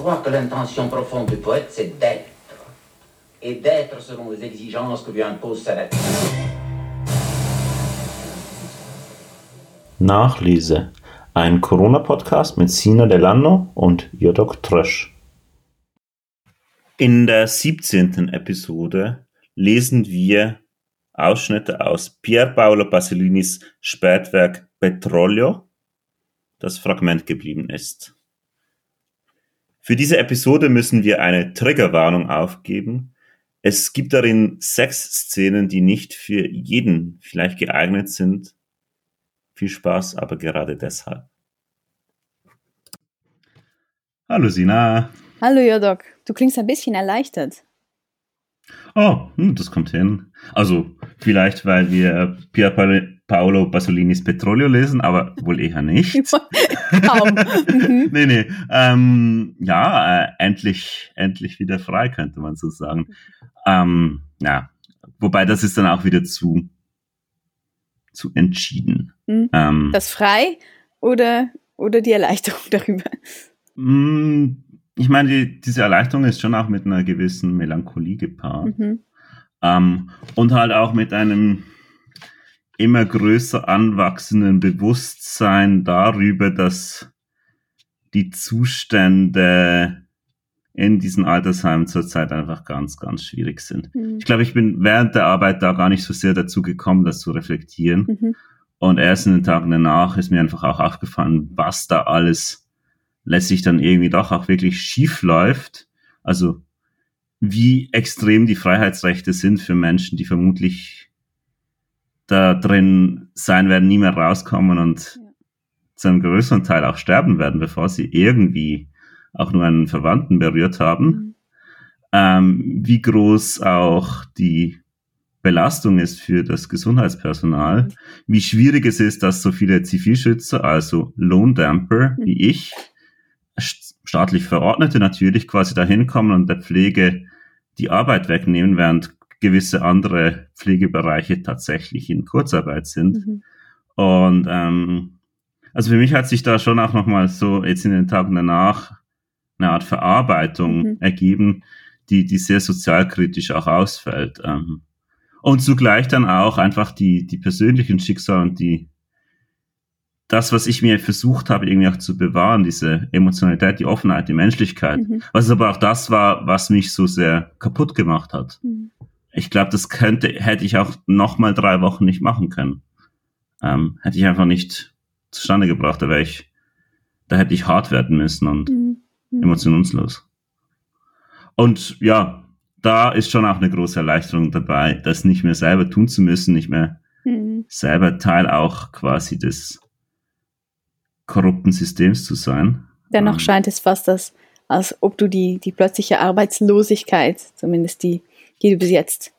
croire que l'intention profonde du poète, c'est d'être. Et d'être selon les exigences que lui impose sa nature. Nachlese. Ein Corona-Podcast mit Sina Delano und Jodok Trösch. In der 17. Episode lesen wir Ausschnitte aus Pier Paolo Basilinis Spätwerk Petrolio, das Fragment geblieben ist. Für diese Episode müssen wir eine Triggerwarnung aufgeben. Es gibt darin sechs Szenen, die nicht für jeden vielleicht geeignet sind. Viel Spaß, aber gerade deshalb. Hallo Sina. Hallo Jodok, du klingst ein bisschen erleichtert. Oh, hm, das kommt hin. Also vielleicht, weil wir Pier Paolo Basolinis Petrolio lesen, aber wohl eher nicht. Kaum. Mhm. nee, nee. Ähm, ja, äh, endlich, endlich wieder frei, könnte man so sagen. Ähm, ja, wobei das ist dann auch wieder zu, zu entschieden. Mhm. Ähm, das frei oder, oder die Erleichterung darüber? Mh, ich meine, die, diese Erleichterung ist schon auch mit einer gewissen Melancholie gepaart. Mhm. Ähm, und halt auch mit einem immer größer anwachsenden Bewusstsein darüber, dass die Zustände in diesen Altersheimen zurzeit einfach ganz, ganz schwierig sind. Mhm. Ich glaube, ich bin während der Arbeit da gar nicht so sehr dazu gekommen, das zu reflektieren. Mhm. Und erst in den Tagen danach ist mir einfach auch aufgefallen, was da alles letztlich dann irgendwie doch auch wirklich schief läuft. Also wie extrem die Freiheitsrechte sind für Menschen, die vermutlich da drin sein werden, nie mehr rauskommen und ja. zu einem größeren Teil auch sterben werden, bevor sie irgendwie auch nur einen Verwandten berührt haben. Mhm. Ähm, wie groß auch die Belastung ist für das Gesundheitspersonal, mhm. wie schwierig es ist, dass so viele Zivilschützer, also Lohndamper mhm. wie ich, staatlich Verordnete natürlich quasi dahin kommen und der Pflege die Arbeit wegnehmen, während gewisse andere Pflegebereiche tatsächlich in Kurzarbeit sind. Mhm. Und ähm, also für mich hat sich da schon auch nochmal so jetzt in den Tagen danach eine Art Verarbeitung mhm. ergeben, die, die sehr sozialkritisch auch ausfällt. Ähm, und zugleich dann auch einfach die, die persönlichen Schicksale und die das, was ich mir versucht habe, irgendwie auch zu bewahren, diese Emotionalität, die Offenheit, die Menschlichkeit, mhm. was aber auch das war, was mich so sehr kaputt gemacht hat. Mhm. Ich glaube, das könnte, hätte ich auch noch mal drei Wochen nicht machen können. Ähm, hätte ich einfach nicht zustande gebracht, da wäre ich, da hätte ich hart werden müssen und mhm. mhm. emotionslos. Und ja, da ist schon auch eine große Erleichterung dabei, das nicht mehr selber tun zu müssen, nicht mehr mhm. selber Teil auch quasi des korrupten Systems zu sein. Dennoch ähm, scheint es fast, dass, als ob du die, die plötzliche Arbeitslosigkeit, zumindest die, die du bis jetzt,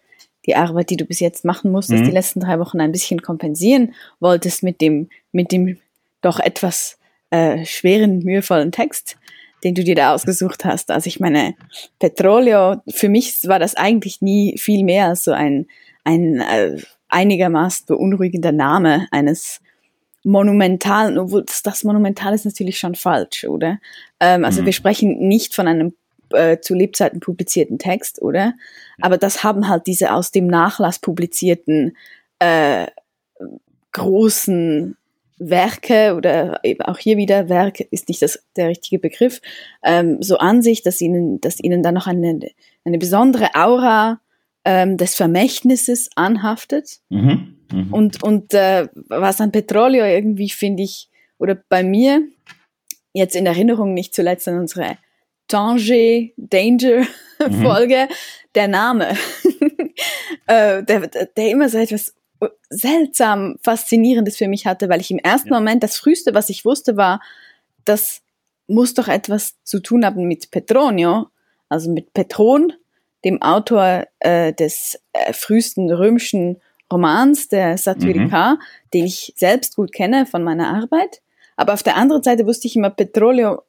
die Arbeit, die du bis jetzt machen musstest, mhm. die letzten drei Wochen ein bisschen kompensieren wolltest mit dem, mit dem doch etwas äh, schweren, mühevollen Text, den du dir da ausgesucht hast. Also ich meine, Petrolio, für mich war das eigentlich nie viel mehr als so ein, ein äh, einigermaßen beunruhigender Name eines monumentalen, obwohl das, das monumental ist natürlich schon falsch, oder? Ähm, also mhm. wir sprechen nicht von einem äh, zu Lebzeiten publizierten Text, oder? Aber das haben halt diese aus dem Nachlass publizierten äh, großen Werke oder eben auch hier wieder Werk ist nicht das, der richtige Begriff, ähm, so an sich, dass ihnen, dass ihnen dann noch eine, eine besondere Aura ähm, des Vermächtnisses anhaftet. Mhm. Mhm. Und, und äh, was an Petrolio irgendwie finde ich, oder bei mir, jetzt in Erinnerung nicht zuletzt an unsere Danger, Danger mhm. Folge, der Name, äh, der, der immer so etwas seltsam Faszinierendes für mich hatte, weil ich im ersten ja. Moment, das früheste, was ich wusste, war, das muss doch etwas zu tun haben mit Petronio, also mit Petron, dem Autor äh, des äh, frühesten römischen Romans, der Satyricon, mhm. den ich selbst gut kenne von meiner Arbeit. Aber auf der anderen Seite wusste ich immer, Petrolio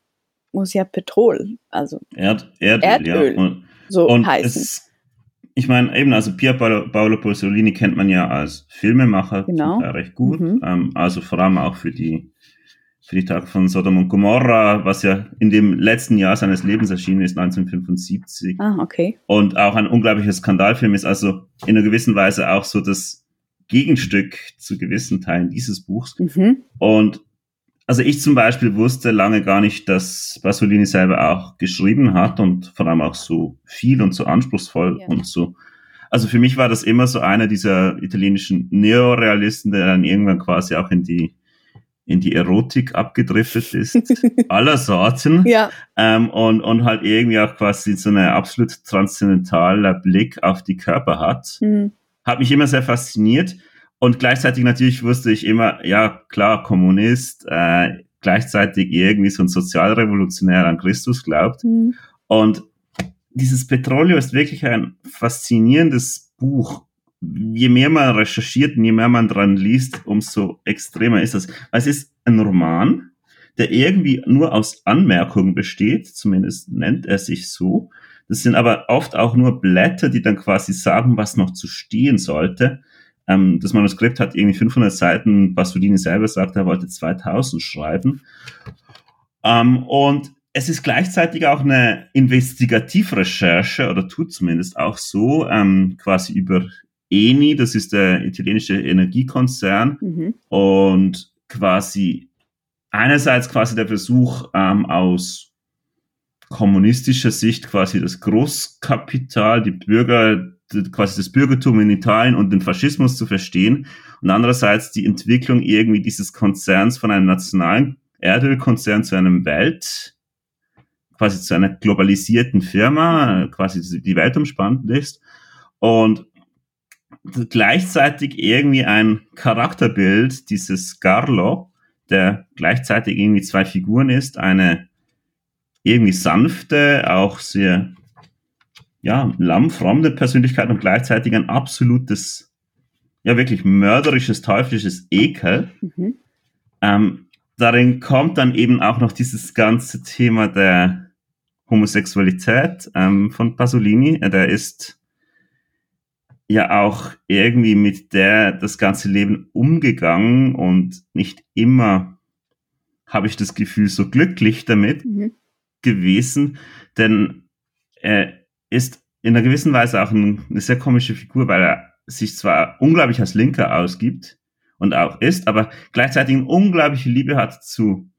muss ja Petrol, also Erd, Erdöl, Erdöl ja. Und, so und heißen. Es, ich meine, eben, also Pier Paolo, Paolo Pasolini kennt man ja als Filmemacher genau. recht gut, mhm. ähm, also vor allem auch für die für die Tage von Sodom und Gomorra, was ja in dem letzten Jahr seines Lebens erschienen ist, 1975. Ah, okay. Und auch ein unglaublicher Skandalfilm ist also in einer gewissen Weise auch so das Gegenstück zu gewissen Teilen dieses Buchs. Mhm. Und also ich zum Beispiel wusste lange gar nicht, dass Pasolini selber auch geschrieben hat und vor allem auch so viel und so anspruchsvoll ja. und so. Also für mich war das immer so einer dieser italienischen Neorealisten, der dann irgendwann quasi auch in die in die Erotik abgedriftet ist, aller Sorten. Ja. Ähm, und, und halt irgendwie auch quasi so eine absolut transzendentaler Blick auf die Körper hat. Mhm. Hat mich immer sehr fasziniert. Und gleichzeitig natürlich wusste ich immer, ja, klar, Kommunist, äh, gleichzeitig irgendwie so ein Sozialrevolutionär an Christus glaubt. Mhm. Und dieses Petrolio ist wirklich ein faszinierendes Buch je mehr man recherchiert und je mehr man dran liest, umso extremer ist es. Es ist ein Roman, der irgendwie nur aus Anmerkungen besteht, zumindest nennt er sich so. Das sind aber oft auch nur Blätter, die dann quasi sagen, was noch zu stehen sollte. Ähm, das Manuskript hat irgendwie 500 Seiten. Pasolini selber sagt, er wollte 2000 schreiben. Ähm, und es ist gleichzeitig auch eine Investigativrecherche oder tut zumindest auch so, ähm, quasi über Eni, das ist der italienische Energiekonzern mhm. und quasi einerseits quasi der Versuch ähm, aus kommunistischer Sicht quasi das Großkapital, die Bürger, quasi das Bürgertum in Italien und den Faschismus zu verstehen und andererseits die Entwicklung irgendwie dieses Konzerns von einem nationalen Erdölkonzern zu einem Welt, quasi zu einer globalisierten Firma, quasi die weltumspannend ist. Und gleichzeitig irgendwie ein Charakterbild dieses Garlo, der gleichzeitig irgendwie zwei Figuren ist, eine irgendwie sanfte, auch sehr ja, lammfrommende Persönlichkeit und gleichzeitig ein absolutes, ja wirklich mörderisches, teuflisches Ekel. Mhm. Ähm, darin kommt dann eben auch noch dieses ganze Thema der Homosexualität ähm, von Pasolini. Der ist ja auch irgendwie mit der das ganze Leben umgegangen und nicht immer habe ich das Gefühl so glücklich damit mhm. gewesen, denn er ist in einer gewissen Weise auch ein, eine sehr komische Figur, weil er sich zwar unglaublich als Linker ausgibt und auch ist, aber gleichzeitig eine unglaubliche Liebe hat zu,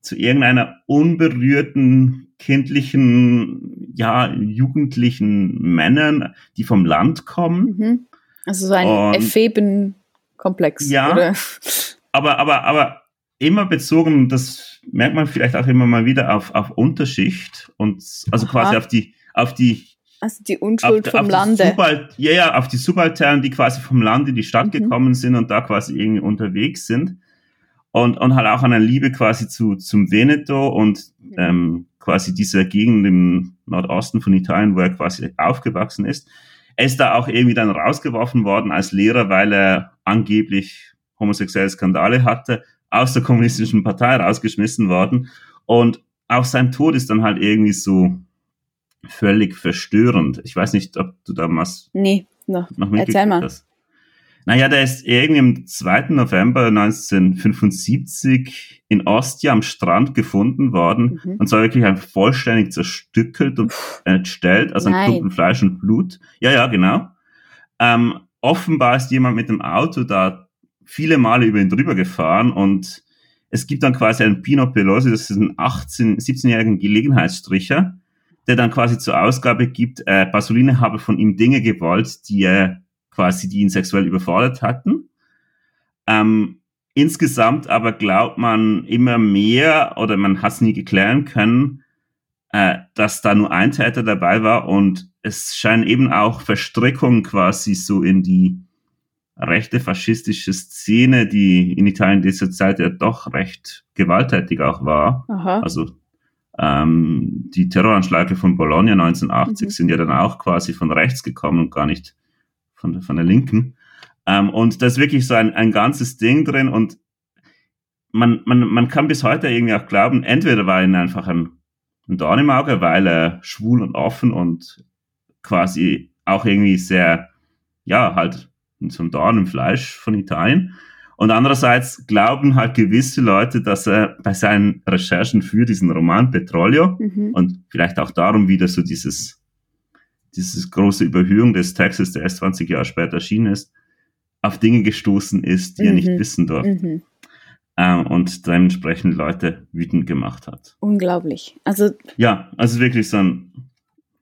zu irgendeiner unberührten kindlichen, ja, jugendlichen Männern, die vom Land kommen. Mhm. Also so ein Epheben-Komplex. Ja, oder? aber, aber, aber immer bezogen, das merkt man vielleicht auch immer mal wieder auf, auf Unterschicht und also Aha. quasi auf die, auf die also die Unschuld auf, vom auf Lande. Subalt, ja, ja, auf die Subalternen, die quasi vom Land in die Stadt mhm. gekommen sind und da quasi irgendwie unterwegs sind. Und, und halt auch eine Liebe quasi zu, zum Veneto und mhm. ähm, quasi dieser Gegend im Nordosten von Italien, wo er quasi aufgewachsen ist. Er ist da auch irgendwie dann rausgeworfen worden als Lehrer, weil er angeblich homosexuelle Skandale hatte, aus der kommunistischen Partei rausgeschmissen worden. Und auch sein Tod ist dann halt irgendwie so völlig verstörend. Ich weiß nicht, ob du da was nee, noch, noch Erzähl mal. hast. Naja, der ist irgendwie am 2. November 1975 in Ostia am Strand gefunden worden mhm. und zwar wirklich ein vollständig zerstückelt und entstellt, also ein Klumpen Fleisch und Blut. Ja, ja, genau. Ähm, offenbar ist jemand mit dem Auto da viele Male über ihn drüber gefahren und es gibt dann quasi einen Pino Pelosi, das ist ein 18, 17-jährigen Gelegenheitsstricher, der dann quasi zur Ausgabe gibt, äh, Pasolini habe von ihm Dinge gewollt, die er quasi, die ihn sexuell überfordert hatten. Ähm, insgesamt aber glaubt man immer mehr oder man hat es nie geklären können, äh, dass da nur ein Täter dabei war und es scheinen eben auch Verstrickungen quasi so in die rechte faschistische Szene, die in Italien dieser Zeit ja doch recht gewalttätig auch war. Aha. Also ähm, die Terroranschläge von Bologna 1980 mhm. sind ja dann auch quasi von rechts gekommen und gar nicht von der, von der Linken. Ähm, und da ist wirklich so ein, ein ganzes Ding drin und man, man, man kann bis heute irgendwie auch glauben, entweder war er einfach ein, ein Dorn im Auge, weil er schwul und offen und quasi auch irgendwie sehr, ja, halt so ein Dorn im Fleisch von Italien. Und andererseits glauben halt gewisse Leute, dass er bei seinen Recherchen für diesen Roman Petrolio mhm. und vielleicht auch darum wieder so dieses, dieses große Überhöhung des Textes, der erst 20 Jahre später erschienen ist, auf Dinge gestoßen ist, die mhm. er nicht mhm. wissen durfte. Mhm. Äh, und dementsprechend Leute wütend gemacht hat. Unglaublich. Also ja, also wirklich so ein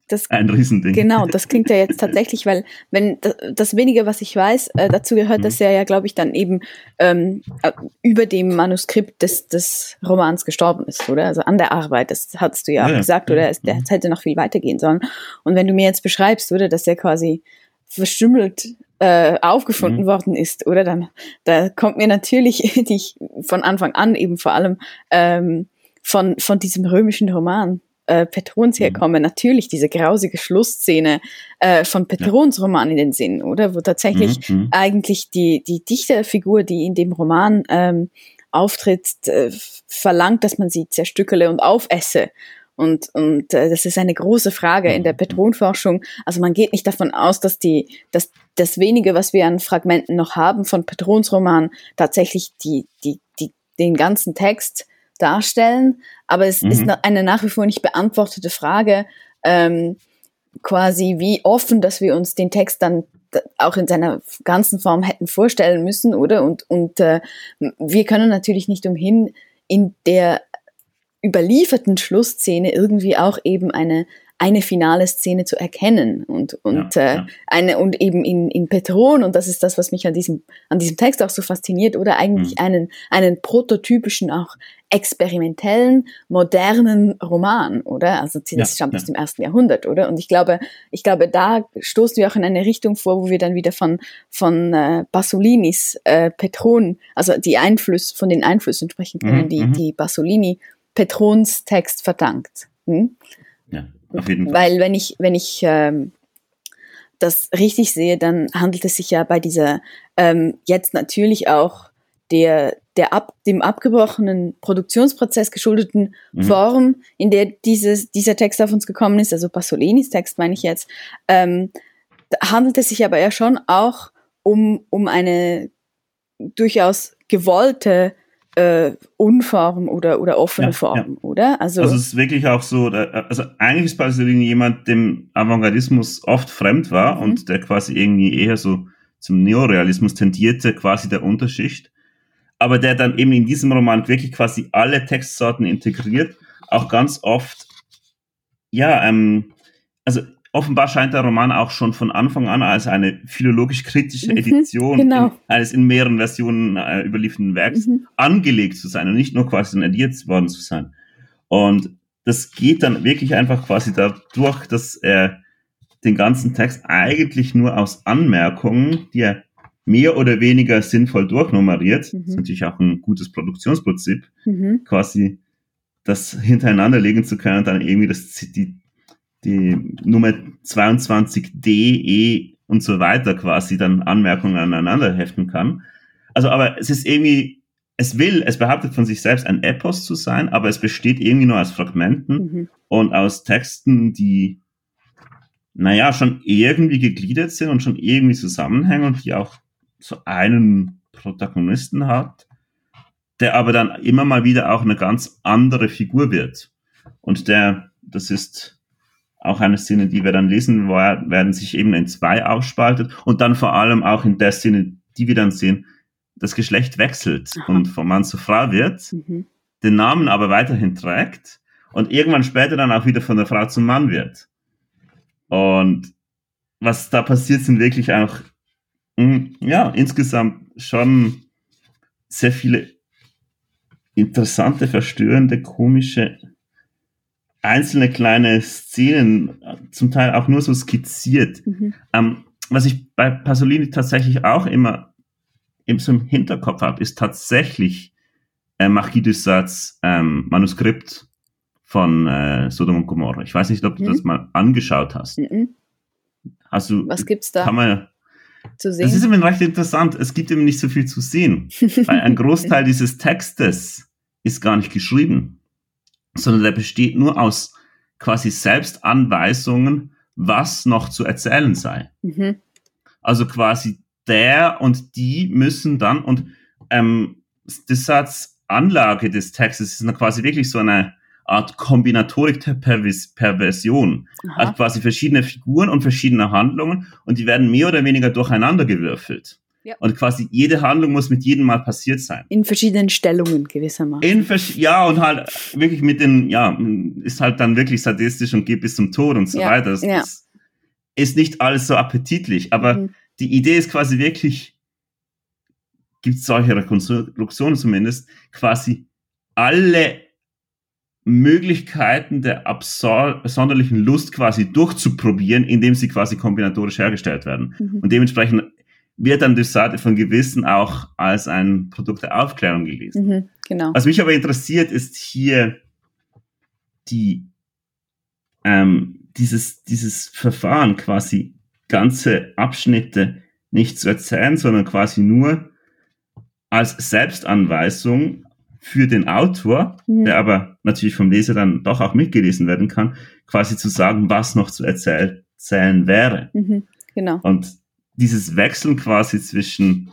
das, ein Riesending. Genau, das klingt ja jetzt tatsächlich, weil wenn das, das wenige, was ich weiß, äh, dazu gehört, mhm. dass er ja, glaube ich, dann eben ähm, äh, über dem Manuskript des, des Romans gestorben ist, oder? Also an der Arbeit, das hast du ja, ja auch gesagt, ja. oder? Es, der, es hätte noch viel weitergehen sollen. Und wenn du mir jetzt beschreibst, oder, dass er quasi verstümmelt äh, aufgefunden mhm. worden ist, oder? Dann da kommt mir natürlich die ich von Anfang an eben vor allem ähm, von, von diesem römischen Roman äh, Petrons mhm. herkomme, mhm. natürlich diese grausige Schlussszene äh, von Petrons ja. Roman in den Sinn, oder? Wo tatsächlich mhm. mhm. eigentlich die, die Dichterfigur, die in dem Roman ähm, auftritt, äh, verlangt, dass man sie zerstückele und aufesse. Und, und äh, das ist eine große Frage in der mhm. Petronforschung. Also man geht nicht davon aus, dass die, dass das wenige, was wir an Fragmenten noch haben von Petrons Roman, tatsächlich die, die, die, den ganzen Text darstellen. Aber es mhm. ist eine nach wie vor nicht beantwortete Frage, ähm, quasi wie offen, dass wir uns den Text dann auch in seiner ganzen Form hätten vorstellen müssen, oder? Und, und äh, wir können natürlich nicht umhin, in der überlieferten Schlussszene irgendwie auch eben eine eine finale Szene zu erkennen und und ja, äh, ja. eine und eben in in Petron und das ist das was mich an diesem an diesem Text auch so fasziniert oder eigentlich mhm. einen einen prototypischen auch experimentellen modernen Roman oder also das ja, stammt aus dem ersten Jahrhundert oder und ich glaube ich glaube da stoßen wir auch in eine Richtung vor wo wir dann wieder von von äh, Basolinis äh, Petron also die Einfluss von den Einflüssen sprechen können mhm, die mhm. die Basolini Petrons Text verdankt hm? Ja. Auf jeden Fall. Weil wenn ich, wenn ich ähm, das richtig sehe, dann handelt es sich ja bei dieser ähm, jetzt natürlich auch der, der ab, dem abgebrochenen Produktionsprozess geschuldeten mhm. Form, in der dieses, dieser Text auf uns gekommen ist, also Pasolinis Text meine ich jetzt, ähm, handelt es sich aber ja schon auch um, um eine durchaus gewollte äh, Unform oder, oder offene ja, Form, ja. oder? Also, also es ist wirklich auch so, also eigentlich ist Pasolini jemand, dem Avantgardismus oft fremd war mhm. und der quasi irgendwie eher so zum Neorealismus tendierte, quasi der Unterschicht. Aber der dann eben in diesem Roman wirklich quasi alle Textsorten integriert, auch ganz oft, ja, ähm, also offenbar scheint der Roman auch schon von Anfang an als eine philologisch-kritische mhm, Edition genau. in, eines in mehreren Versionen äh, überlieferten Werks mhm. angelegt zu sein und nicht nur quasi ediert worden zu sein. Und das geht dann wirklich einfach quasi dadurch, dass er den ganzen Text eigentlich nur aus Anmerkungen, die er mehr oder weniger sinnvoll durchnummeriert, mhm. das ist natürlich auch ein gutes Produktionsprinzip, mhm. quasi das hintereinander legen zu können und dann irgendwie das, die, die Nummer 22D, E und so weiter quasi dann Anmerkungen aneinander heften kann. Also, aber es ist irgendwie, es will, es behauptet von sich selbst ein Epos zu sein, aber es besteht irgendwie nur aus Fragmenten mhm. und aus Texten, die, naja, schon irgendwie gegliedert sind und schon irgendwie zusammenhängen und die auch so einen Protagonisten hat, der aber dann immer mal wieder auch eine ganz andere Figur wird. Und der, das ist auch eine Szene, die wir dann lesen werden, sich eben in zwei aufspaltet und dann vor allem auch in der Szene, die wir dann sehen, das Geschlecht wechselt Aha. und von Mann zu Frau wird, mhm. den Namen aber weiterhin trägt und irgendwann später dann auch wieder von der Frau zum Mann wird. Und was da passiert, sind wirklich auch, hm, ja, insgesamt schon sehr viele interessante, verstörende, komische einzelne kleine Szenen, zum Teil auch nur so skizziert. Mhm. Ähm, was ich bei Pasolini tatsächlich auch immer im, so im Hinterkopf habe, ist tatsächlich äh, Sades ähm, Manuskript von äh, Sodom und Gomorra. Ich weiß nicht, ob du mhm. das mal angeschaut hast. Mhm. Hast du, Was gibt's da? Kann man, zu sehen? Das ist immer recht interessant. Es gibt eben nicht so viel zu sehen, weil ein Großteil dieses Textes ist gar nicht geschrieben sondern der besteht nur aus quasi Selbstanweisungen, was noch zu erzählen sei. Mhm. Also quasi der und die müssen dann und ähm, Dessarts Anlage des Textes ist quasi wirklich so eine Art Kombinatorik der Pervis Perversion. Aha. Also quasi verschiedene Figuren und verschiedene Handlungen und die werden mehr oder weniger durcheinander gewürfelt. Ja. Und quasi jede Handlung muss mit jedem Mal passiert sein. In verschiedenen Stellungen gewissermaßen. In ja, und halt wirklich mit den, ja, ist halt dann wirklich sadistisch und geht bis zum Tod und so ja. weiter. Das, ja. das ist nicht alles so appetitlich, aber mhm. die Idee ist quasi wirklich, gibt es solche Rekonstruktionen zumindest, quasi alle Möglichkeiten der absonderlichen Lust quasi durchzuprobieren, indem sie quasi kombinatorisch hergestellt werden. Mhm. Und dementsprechend wird dann Dessart von Gewissen auch als ein Produkt der Aufklärung gelesen. Mhm, genau. Was mich aber interessiert, ist hier die, ähm, dieses, dieses Verfahren quasi ganze Abschnitte nicht zu erzählen, sondern quasi nur als Selbstanweisung für den Autor, mhm. der aber natürlich vom Leser dann doch auch mitgelesen werden kann, quasi zu sagen, was noch zu erzählen wäre. Mhm, genau. Und dieses Wechseln quasi zwischen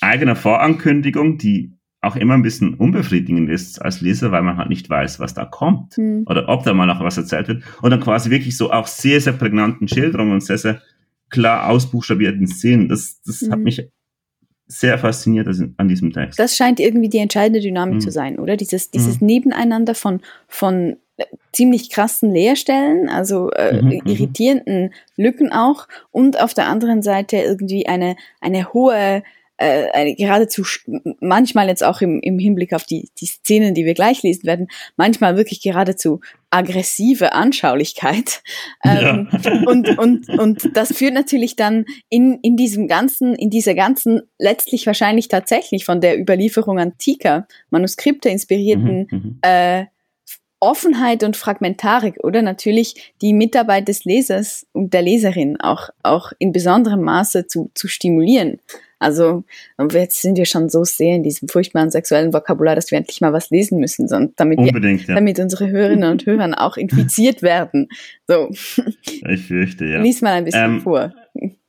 eigener Vorankündigung, die auch immer ein bisschen unbefriedigend ist als Leser, weil man halt nicht weiß, was da kommt mhm. oder ob da mal noch was erzählt wird. Und dann quasi wirklich so auch sehr, sehr prägnanten Schilderungen und sehr, sehr klar ausbuchstabierten Szenen. Das, das mhm. hat mich sehr fasziniert an diesem Text. Das scheint irgendwie die entscheidende Dynamik mhm. zu sein, oder? Dieses, dieses mhm. Nebeneinander von, von ziemlich krassen Leerstellen, also äh, mhm, mhm, irritierenden Lücken auch und auf der anderen Seite irgendwie eine, eine hohe, äh, eine geradezu manchmal jetzt auch im, im Hinblick auf die, die Szenen, die wir gleich lesen werden, manchmal wirklich geradezu aggressive Anschaulichkeit. Ähm, ja. und, und, und das führt natürlich dann in, in diesem ganzen, in dieser ganzen, letztlich wahrscheinlich tatsächlich von der Überlieferung antiker Manuskripte inspirierten mhm, mhm. äh, Offenheit und Fragmentarik oder natürlich die Mitarbeit des Lesers und der Leserin auch, auch in besonderem Maße zu, zu stimulieren. Also jetzt sind wir schon so sehr in diesem furchtbaren sexuellen Vokabular, dass wir endlich mal was lesen müssen, damit, wir, ja. damit unsere Hörerinnen und Hörer auch infiziert werden. So. Ich fürchte, ja. Lies mal ein bisschen ähm, vor.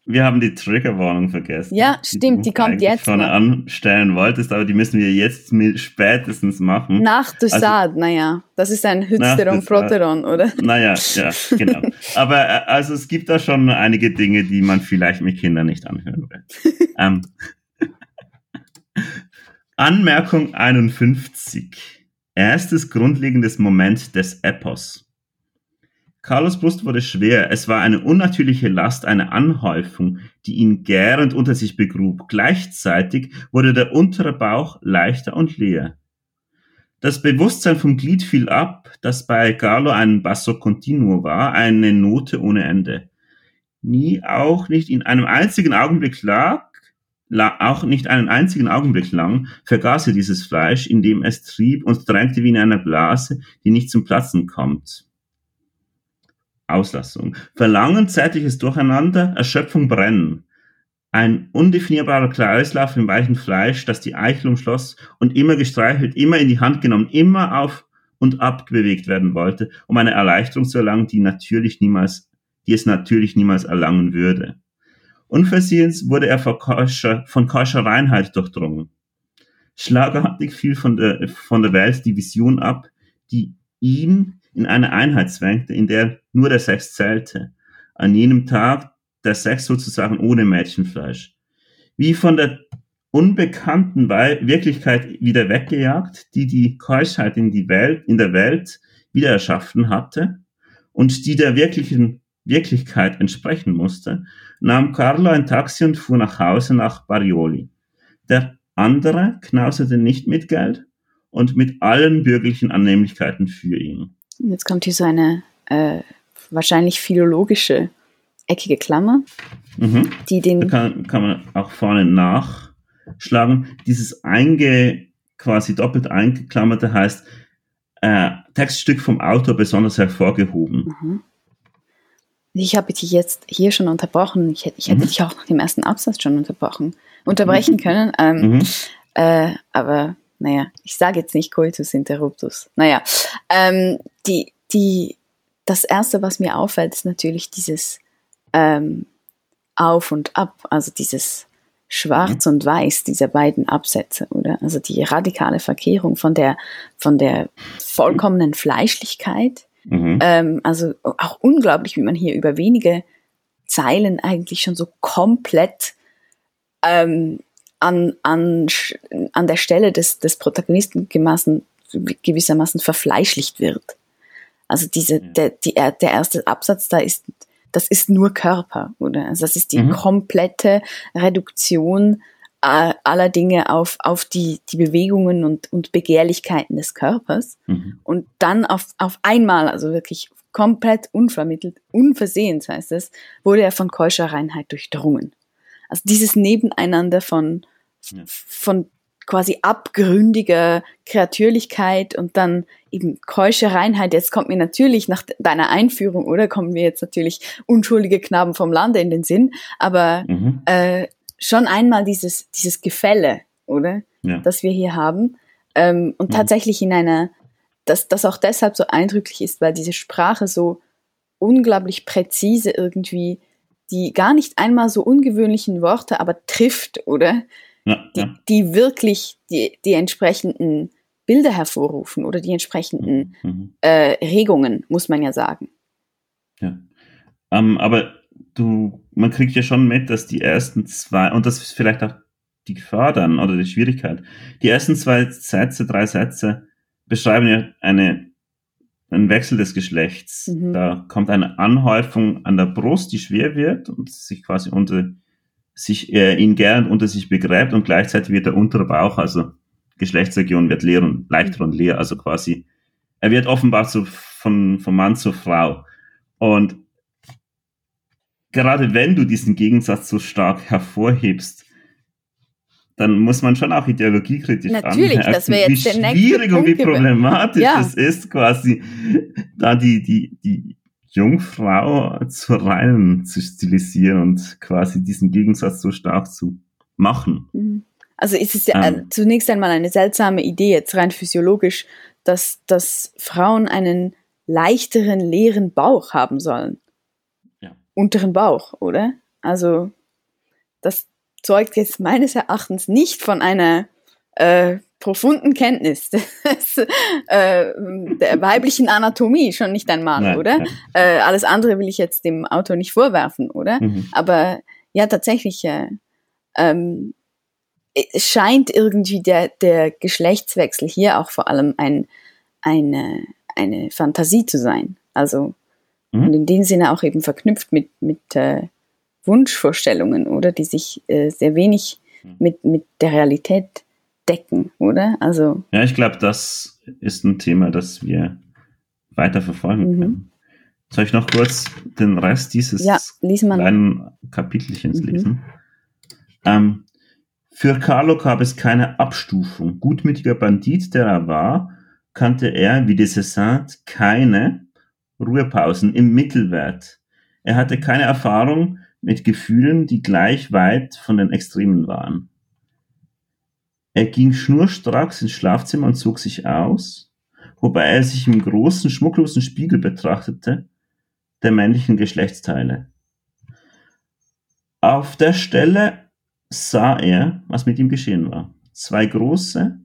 Wir haben die Triggerwarnung vergessen. Ja, stimmt, die, die kommt jetzt. Die du vorne anstellen wolltest, aber die müssen wir jetzt spätestens machen. Nach Dessart, also, naja. Das ist ein Hüsteron Frotteron, oder? Naja, ja, genau. aber äh, also es gibt da schon einige Dinge, die man vielleicht mit Kindern nicht anhören will. ähm, Anmerkung 51. Erstes grundlegendes Moment des Epos. Carlos Brust wurde schwer. Es war eine unnatürliche Last, eine Anhäufung, die ihn gärend unter sich begrub. Gleichzeitig wurde der untere Bauch leichter und leer. Das Bewusstsein vom Glied fiel ab, das bei Carlo ein Basso Continuo war, eine Note ohne Ende. Nie, auch nicht in einem einzigen Augenblick lag, auch nicht einen einzigen Augenblick lang, vergaß er dieses Fleisch, indem es trieb und drängte wie in einer Blase, die nicht zum Platzen kommt. Auslassung. Verlangen, zeitliches Durcheinander, Erschöpfung, Brennen. Ein undefinierbarer Kreislauf im weichen Fleisch, das die Eichel umschloss und immer gestreichelt, immer in die Hand genommen, immer auf und ab bewegt werden wollte, um eine Erleichterung zu erlangen, die natürlich niemals, die es natürlich niemals erlangen würde. Unversehens wurde er von keuscher, von keuscher Reinheit durchdrungen. Schlagartig fiel von der, von der Welt die Vision ab, die ihn in eine Einheit zwängte, in der nur der Sex zählte. An jenem Tag der Sex sozusagen ohne Mädchenfleisch. Wie von der unbekannten Wirklichkeit wieder weggejagt, die die Keuschheit in die Welt, in der Welt wieder erschaffen hatte und die der wirklichen Wirklichkeit entsprechen musste, nahm Carlo ein Taxi und fuhr nach Hause nach Barioli. Der andere knauserte nicht mit Geld und mit allen bürgerlichen Annehmlichkeiten für ihn. Jetzt kommt hier so eine äh, wahrscheinlich philologische eckige Klammer, mhm. die den. Da kann, kann man auch vorne nachschlagen. Dieses einge, quasi doppelt eingeklammerte heißt äh, Textstück vom Autor besonders hervorgehoben. Mhm. Ich habe dich jetzt hier schon unterbrochen. Ich, ich hätte mhm. dich auch nach dem ersten Absatz schon unterbrochen, unterbrechen mhm. können. Ähm, mhm. äh, aber naja, ich sage jetzt nicht Coitus interruptus. Naja, ähm, die, die, das erste, was mir auffällt, ist natürlich dieses ähm, Auf und Ab, also dieses Schwarz und Weiß dieser beiden Absätze, oder? Also die radikale Verkehrung von der, von der vollkommenen Fleischlichkeit. Mhm. Ähm, also auch unglaublich, wie man hier über wenige Zeilen eigentlich schon so komplett ähm, an, an, an der Stelle des, des Protagonisten gewissermaßen verfleischlicht wird. Also diese, der, die, der erste Absatz da ist, das ist nur Körper, oder? Also das ist die mhm. komplette Reduktion aller Dinge auf, auf die, die Bewegungen und, und Begehrlichkeiten des Körpers. Mhm. Und dann auf, auf einmal, also wirklich komplett unvermittelt, unversehens heißt es, wurde er von keuscher Reinheit durchdrungen. Also dieses Nebeneinander von, ja. von quasi abgründiger Kreatürlichkeit und dann eben keusche Reinheit. Jetzt kommt mir natürlich nach deiner Einführung, oder kommen mir jetzt natürlich unschuldige Knaben vom Lande in den Sinn, aber mhm. äh, schon einmal dieses, dieses Gefälle, oder? Ja. Das wir hier haben. Ähm, und mhm. tatsächlich in einer, dass das auch deshalb so eindrücklich ist, weil diese Sprache so unglaublich präzise irgendwie die gar nicht einmal so ungewöhnlichen Worte aber trifft, oder? Ja, die, ja. die wirklich die, die entsprechenden Bilder hervorrufen oder die entsprechenden mhm. mhm. äh, Regungen, muss man ja sagen. Ja. Ähm, aber du, man kriegt ja schon mit, dass die ersten zwei, und das ist vielleicht auch die Gefahr dann oder die Schwierigkeit, die ersten zwei Sätze, drei Sätze beschreiben ja eine, einen Wechsel des Geschlechts. Mhm. Da kommt eine Anhäufung an der Brust, die schwer wird und sich quasi unter sich äh, ihn gern unter sich begräbt und gleichzeitig wird der untere Bauch, also Geschlechtsregion wird leer und leichter und leer, also quasi er wird offenbar so von vom Mann zur Frau und gerade wenn du diesen Gegensatz so stark hervorhebst, dann muss man schon auch ideologiekritisch Natürlich, anmerken, das wäre jetzt wie der schwierig und wie problematisch ja. es ist, quasi da die, die, die Jungfrau zur Reinen zu stilisieren und quasi diesen Gegensatz so stark zu machen. Mhm. Also ist es ja ähm, zunächst einmal eine seltsame Idee, jetzt rein physiologisch, dass, dass Frauen einen leichteren, leeren Bauch haben sollen. Ja. Unteren Bauch, oder? Also das zeugt jetzt meines Erachtens nicht von einer äh, profunden Kenntnis des, äh, der weiblichen Anatomie schon nicht einmal, nein, oder? Nein. Äh, alles andere will ich jetzt dem Autor nicht vorwerfen, oder? Mhm. Aber ja, tatsächlich, äh, ähm, scheint irgendwie der, der Geschlechtswechsel hier auch vor allem ein, eine, eine Fantasie zu sein. Also mhm. und in dem Sinne auch eben verknüpft mit, mit äh, Wunschvorstellungen, oder? Die sich äh, sehr wenig mhm. mit, mit der Realität decken, oder? Also. Ja, ich glaube, das ist ein Thema, das wir weiter verfolgen mhm. können. Soll ich noch kurz den Rest dieses ja, kleinen Kapitelchens mhm. lesen? Ähm, für Carlo gab es keine Abstufung. Gutmütiger Bandit, der er war, kannte er, wie de Cézanne, keine Ruhepausen im Mittelwert. Er hatte keine Erfahrung mit Gefühlen, die gleich weit von den Extremen waren. Er ging schnurstracks ins Schlafzimmer und zog sich aus, wobei er sich im großen, schmucklosen Spiegel betrachtete, der männlichen Geschlechtsteile. Auf der Stelle sah er, was mit ihm geschehen war. Zwei große,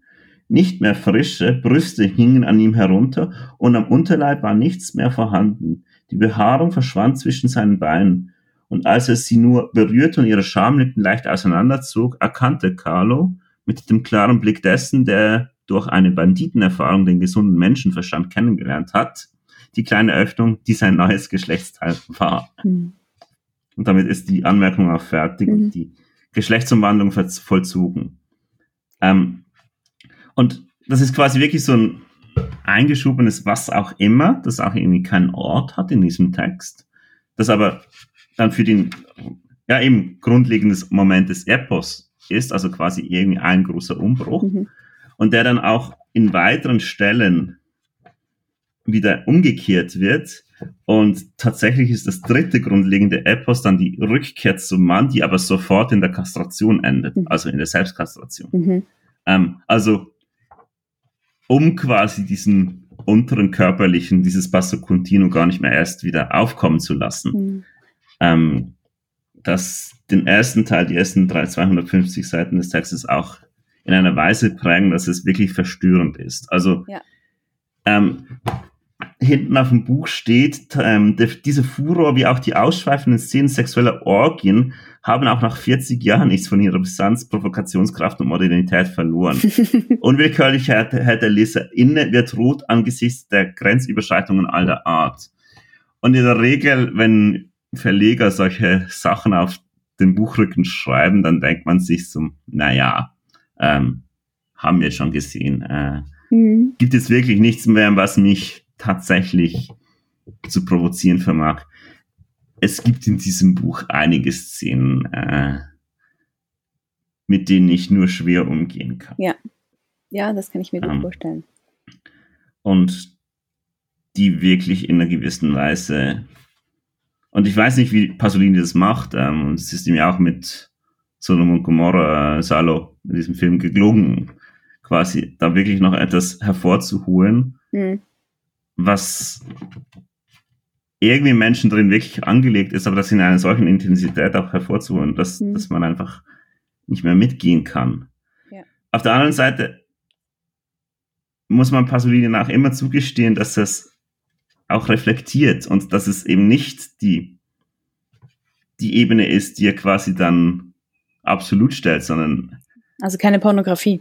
nicht mehr frische Brüste hingen an ihm herunter und am Unterleib war nichts mehr vorhanden. Die Behaarung verschwand zwischen seinen Beinen. Und als er sie nur berührte und ihre Schamlippen leicht auseinanderzog, erkannte Carlo, mit dem klaren Blick dessen, der durch eine Banditenerfahrung den gesunden Menschenverstand kennengelernt hat, die kleine Öffnung, die sein neues Geschlechtsteil war. Mhm. Und damit ist die Anmerkung auch fertig mhm. die Geschlechtsumwandlung vollzogen. Ähm, und das ist quasi wirklich so ein eingeschobenes was auch immer, das auch irgendwie keinen Ort hat in diesem Text, das aber dann für den, ja eben grundlegendes Moment des Epos ist, also quasi irgendwie ein großer Umbruch. Mhm. Und der dann auch in weiteren Stellen wieder umgekehrt wird. Und tatsächlich ist das dritte grundlegende Epos dann die Rückkehr zum Mann, die aber sofort in der Kastration endet, mhm. also in der Selbstkastration. Mhm. Ähm, also um quasi diesen unteren körperlichen, dieses Basso Continuo gar nicht mehr erst wieder aufkommen zu lassen, mhm. ähm, dass den ersten Teil, die ersten 250 Seiten des Textes auch in einer Weise prägen, dass es wirklich verstörend ist. Also ja. ähm, hinten auf dem Buch steht, ähm, der, diese Furor wie auch die ausschweifenden Szenen sexueller Orgien haben auch nach 40 Jahren nichts von ihrer Brisanz, Provokationskraft und Modernität verloren. Unwillkürlich hält, hält der Leser inne, wird rot angesichts der Grenzüberschreitungen aller Art. Und in der Regel, wenn Verleger solche Sachen auf den Buchrücken schreiben, dann denkt man sich so, naja, ähm, haben wir schon gesehen. Äh, mhm. Gibt es wirklich nichts mehr, was mich tatsächlich zu provozieren vermag. Es gibt in diesem Buch einige Szenen, äh, mit denen ich nur schwer umgehen kann. Ja, ja, das kann ich mir gut ähm, vorstellen. Und die wirklich in einer gewissen Weise, und ich weiß nicht, wie Pasolini das macht, ähm, und es ist ihm ja auch mit Sodom und Gomorra, äh, Salo, in diesem Film geglungen, quasi da wirklich noch etwas hervorzuholen, mhm was irgendwie Menschen drin wirklich angelegt ist, aber das in einer solchen Intensität auch hervorzuholen, dass, mhm. dass man einfach nicht mehr mitgehen kann. Ja. Auf der anderen Seite muss man Pasolini nach immer zugestehen, dass das auch reflektiert und dass es eben nicht die, die Ebene ist, die er quasi dann absolut stellt, sondern. Also keine Pornografie.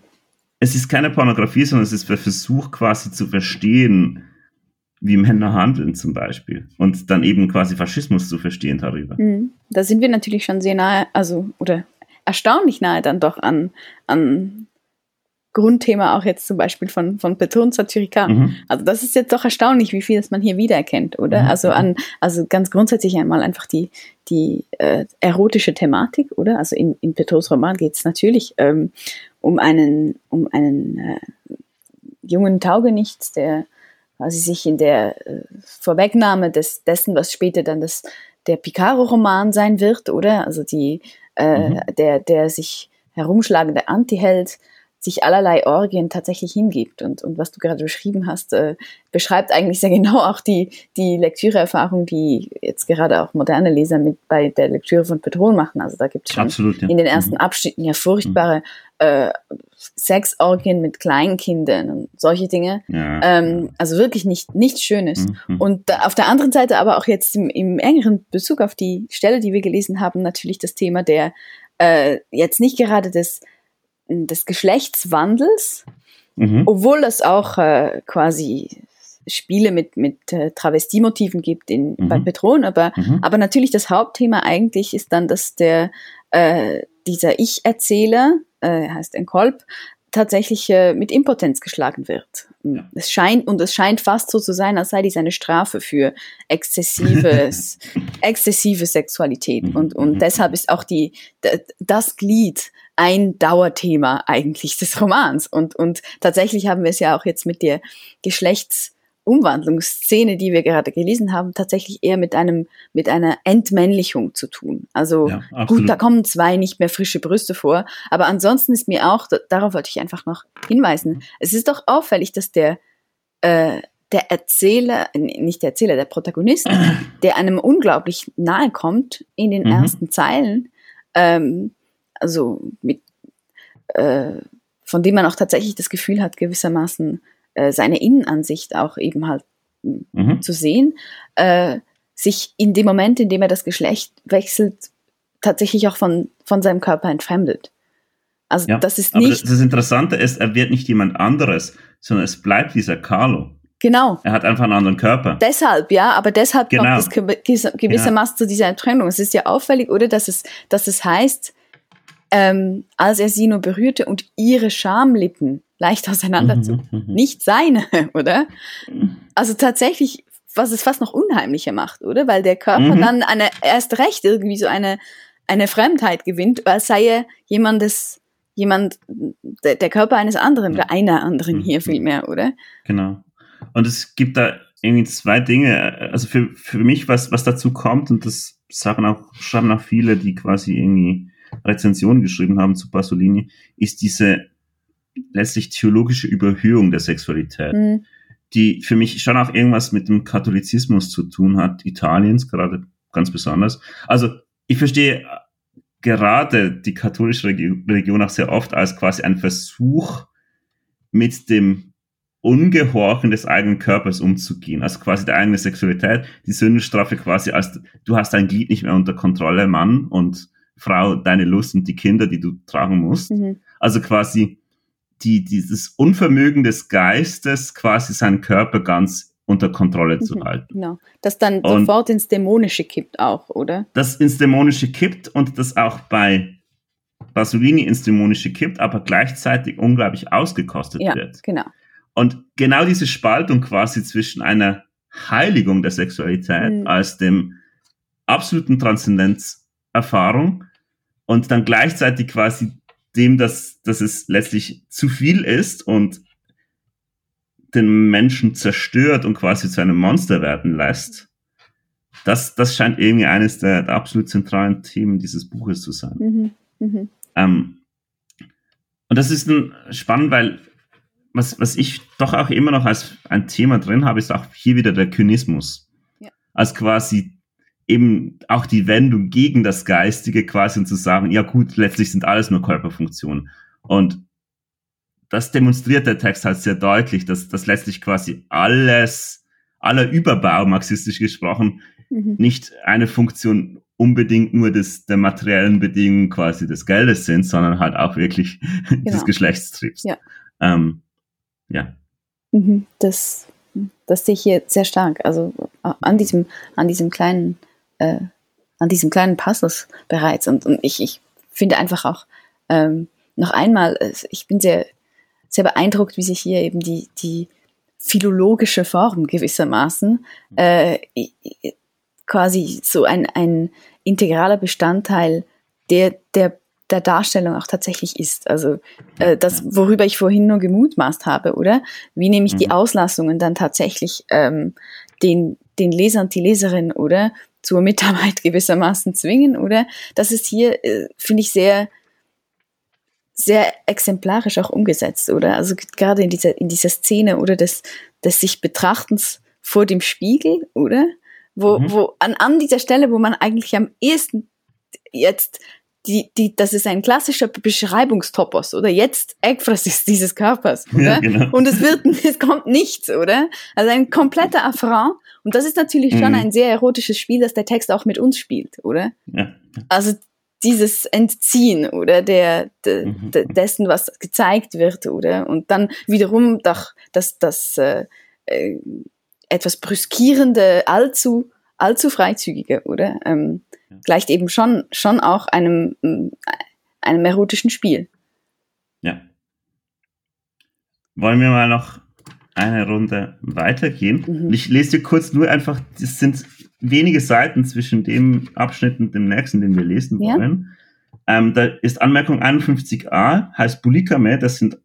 Es ist keine Pornografie, sondern es ist der Versuch quasi zu verstehen, wie Männer handeln zum Beispiel und dann eben quasi Faschismus zu verstehen darüber. Mhm. Da sind wir natürlich schon sehr nahe, also oder erstaunlich nahe dann doch an, an Grundthema auch jetzt zum Beispiel von, von Beton. Mhm. Also das ist jetzt doch erstaunlich, wie viel das man hier wiedererkennt, oder? Mhm. Also an, also ganz grundsätzlich einmal einfach die, die äh, erotische Thematik, oder? Also in, in Petros Roman geht es natürlich ähm, um einen, um einen äh, jungen Taugenichts, der quasi sich in der äh, Vorwegnahme des, dessen, was später dann das, der Picaro-Roman sein wird, oder? Also die, äh, mhm. der, der sich herumschlagende Antiheld sich allerlei Orgien tatsächlich hingibt. Und, und was du gerade beschrieben hast, äh, beschreibt eigentlich sehr genau auch die, die Lektüreerfahrung, die jetzt gerade auch moderne Leser mit bei der Lektüre von Petron machen. Also da gibt es schon Absolut, ja. in den ersten mhm. Abschnitten ja furchtbare äh, Sexorgien mit Kleinkindern und solche Dinge. Ja, ähm, Also wirklich nicht nichts Schönes. Mhm, mhm. Und da, auf der anderen Seite aber auch jetzt im, im engeren Bezug auf die Stelle, die wir gelesen haben, natürlich das Thema der äh, jetzt nicht gerade des des Geschlechtswandels, mhm. obwohl es auch äh, quasi Spiele mit, mit äh, Travestiemotiven gibt in, mhm. bei Petron, aber, mhm. aber natürlich das Hauptthema eigentlich ist dann, dass der, äh, dieser Ich-Erzähler, äh, heißt ein Kolb, tatsächlich äh, mit Impotenz geschlagen wird. Ja. Es scheint, und es scheint fast so zu sein, als sei dies eine Strafe für exzessives, exzessive Sexualität. Mhm. Und, und mhm. deshalb ist auch die, das Glied ein Dauerthema eigentlich des Romans. Und, und tatsächlich haben wir es ja auch jetzt mit der Geschlechtsumwandlungsszene, die wir gerade gelesen haben, tatsächlich eher mit einem, mit einer Entmännlichung zu tun. Also ja, gut, da kommen zwei nicht mehr frische Brüste vor, aber ansonsten ist mir auch, darauf wollte ich einfach noch hinweisen, es ist doch auffällig, dass der, äh, der Erzähler, nicht der Erzähler, der Protagonist, der einem unglaublich nahe kommt in den mhm. ersten Zeilen, ähm, also mit, äh, von dem man auch tatsächlich das Gefühl hat, gewissermaßen äh, seine Innenansicht auch eben halt mhm. zu sehen, äh, sich in dem Moment, in dem er das Geschlecht wechselt, tatsächlich auch von, von seinem Körper entfremdet. Also ja, das ist nicht. Das, das Interessante ist, er wird nicht jemand anderes, sondern es bleibt dieser Carlo. Genau. Er hat einfach einen anderen Körper. Deshalb, ja, aber deshalb genau. kommt es gewissermaßen ja. zu dieser Trennung. Es ist ja auffällig, oder, dass es, dass es heißt, ähm, als er sie nur berührte und ihre Schamlippen leicht auseinander zu. Mhm, mhm. Nicht seine, oder? Also tatsächlich, was es fast noch unheimlicher macht, oder? Weil der Körper mhm. dann eine, erst recht irgendwie so eine, eine Fremdheit gewinnt, weil sei er jemandes, jemand, der, der Körper eines anderen oder einer anderen hier vielmehr, oder? Genau. Und es gibt da irgendwie zwei Dinge, also für, für mich, was, was dazu kommt, und das sagen auch, schreiben auch viele, die quasi irgendwie Rezension geschrieben haben zu Pasolini, ist diese letztlich theologische Überhöhung der Sexualität, mhm. die für mich schon auch irgendwas mit dem Katholizismus zu tun hat, Italiens gerade ganz besonders. Also ich verstehe gerade die katholische Religion auch sehr oft als quasi ein Versuch, mit dem Ungehorchen des eigenen Körpers umzugehen, also quasi der eigene Sexualität, die Sündenstrafe quasi als du hast dein Glied nicht mehr unter Kontrolle, Mann und Frau, deine Lust und die Kinder, die du tragen musst. Mhm. Also quasi die, dieses Unvermögen des Geistes, quasi seinen Körper ganz unter Kontrolle zu mhm, halten. Genau. Das dann und sofort ins Dämonische kippt auch, oder? Das ins Dämonische kippt und das auch bei Basolini ins Dämonische kippt, aber gleichzeitig unglaublich ausgekostet ja, wird. Genau. Und genau diese Spaltung quasi zwischen einer Heiligung der Sexualität mhm. als dem absoluten Transzendenzerfahrung und dann gleichzeitig quasi dem, dass, dass es letztlich zu viel ist und den Menschen zerstört und quasi zu einem Monster werden lässt. Das, das scheint irgendwie eines der, der absolut zentralen Themen dieses Buches zu sein. Mhm. Mhm. Ähm, und das ist ein, spannend, weil was, was ich doch auch immer noch als ein Thema drin habe, ist auch hier wieder der Kynismus. Ja. Als quasi eben auch die Wendung gegen das Geistige quasi und zu sagen, ja gut, letztlich sind alles nur Körperfunktionen. Und das demonstriert der Text halt sehr deutlich, dass, dass letztlich quasi alles, aller Überbau, marxistisch gesprochen, mhm. nicht eine Funktion unbedingt nur des, der materiellen Bedingungen quasi des Geldes sind, sondern halt auch wirklich genau. des Geschlechtstriebs. Ja. Ähm, ja. Mhm, das, das sehe ich hier sehr stark. Also äh, an diesem, an diesem kleinen, äh, an diesem kleinen Passus bereits. Und, und ich, ich finde einfach auch ähm, noch einmal, ich bin sehr, sehr beeindruckt, wie sich hier eben die, die philologische Form gewissermaßen äh, quasi so ein, ein integraler Bestandteil der, der, der Darstellung auch tatsächlich ist. Also äh, das, worüber ich vorhin nur gemutmaßt habe, oder? Wie nämlich mhm. die Auslassungen dann tatsächlich ähm, den, den Leser und die Leserin, oder? Zur Mitarbeit gewissermaßen zwingen, oder? Das ist hier, äh, finde ich, sehr, sehr exemplarisch auch umgesetzt, oder? Also gerade in dieser, in dieser Szene, oder des, des sich Betrachtens vor dem Spiegel, oder? wo, mhm. wo an, an dieser Stelle, wo man eigentlich am ehesten jetzt die, die, das ist ein klassischer Beschreibungstopos, oder? Jetzt Ekphrasis dieses Körpers, oder? Ja, genau. Und es wird, es kommt nichts, oder? Also ein kompletter Affront. Und das ist natürlich mhm. schon ein sehr erotisches Spiel, das der Text auch mit uns spielt, oder? Ja. Also dieses Entziehen, oder? Der, de, mhm. de, dessen, was gezeigt wird, oder? Und dann wiederum doch, das, das, äh, äh etwas brüskierende, allzu, allzu freizügige, oder? Ähm, ja. Gleicht eben schon, schon auch einem, mm, einem erotischen Spiel. Ja. Wollen wir mal noch eine Runde weitergehen? Mhm. Ich lese dir kurz nur einfach, das sind wenige Seiten zwischen dem Abschnitt und dem nächsten, den wir lesen wollen. Ja. Ähm, da ist Anmerkung 51a, heißt Bulikame, das sind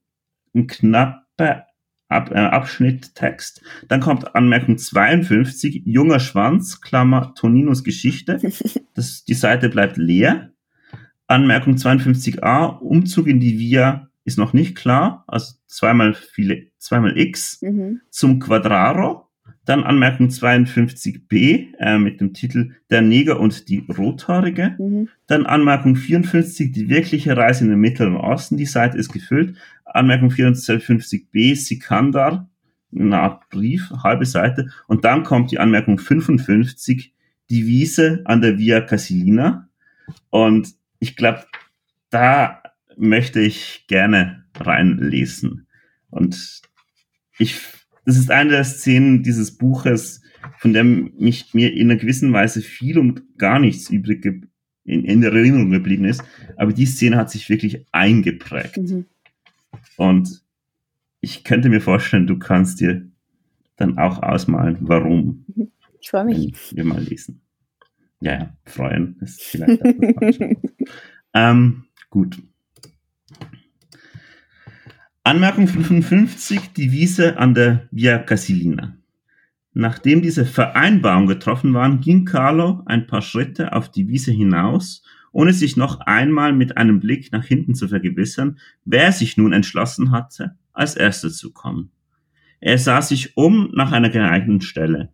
ein knappe Ab, äh, Abschnitt Text. Dann kommt Anmerkung 52, junger Schwanz, Klammer, Toninos Geschichte. Das, die Seite bleibt leer. Anmerkung 52a, Umzug in die Via ist noch nicht klar, also zweimal viele, zweimal x mhm. zum Quadraro. Dann Anmerkung 52b äh, mit dem Titel Der Neger und die Rothaarige. Mhm. Dann Anmerkung 54, die wirkliche Reise in den Mittleren Osten. Die Seite ist gefüllt. Anmerkung 54b, Sikandar, eine Art Brief, halbe Seite. Und dann kommt die Anmerkung 55, die Wiese an der Via Casilina. Und ich glaube, da möchte ich gerne reinlesen. Und ich, das ist eine der Szenen dieses Buches, von dem mich, mir in einer gewissen Weise viel und gar nichts übrig in, in der Erinnerung geblieben ist. Aber die Szene hat sich wirklich eingeprägt. Mhm. Und ich könnte mir vorstellen, du kannst dir dann auch ausmalen, warum. Ich freue mich. wir mal lesen. Ja, ja, freuen ist vielleicht ähm, Gut. Anmerkung 55, die Wiese an der Via Casilina. Nachdem diese Vereinbarung getroffen waren, ging Carlo ein paar Schritte auf die Wiese hinaus ohne sich noch einmal mit einem Blick nach hinten zu vergewissern, wer sich nun entschlossen hatte, als erster zu kommen. Er sah sich um nach einer geeigneten Stelle.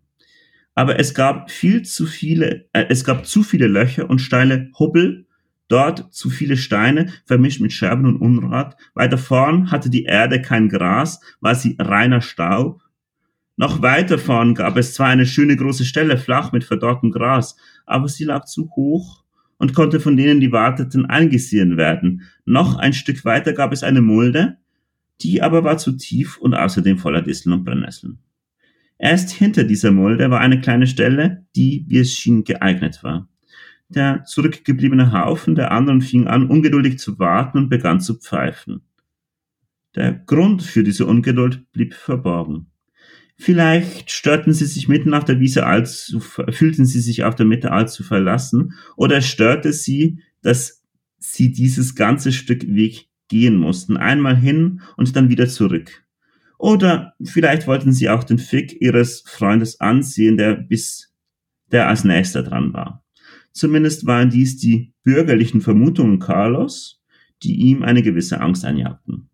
aber es gab viel zu viele, äh, es gab zu viele Löcher und steile Hubbel, dort zu viele Steine, vermischt mit Scherben und Unrat. Weiter vorn hatte die Erde kein Gras, war sie reiner Staub. Noch weiter vorn gab es zwar eine schöne große Stelle, flach mit verdorrtem Gras, aber sie lag zu hoch und konnte von denen, die warteten, eingesehen werden. Noch ein Stück weiter gab es eine Mulde, die aber war zu tief und außerdem voller Disteln und Brennnesseln. Erst hinter dieser Mulde war eine kleine Stelle, die, wie es schien, geeignet war. Der zurückgebliebene Haufen der anderen fing an, ungeduldig zu warten und begann zu pfeifen. Der Grund für diese Ungeduld blieb verborgen. Vielleicht störten sie sich mitten auf der Wiese allzu, fühlten sie sich auf der Mitte allzu verlassen, oder störte sie, dass sie dieses ganze Stück Weg gehen mussten, einmal hin und dann wieder zurück. Oder vielleicht wollten sie auch den Fick ihres Freundes ansehen, der bis, der als nächster dran war. Zumindest waren dies die bürgerlichen Vermutungen Carlos, die ihm eine gewisse Angst einjagten.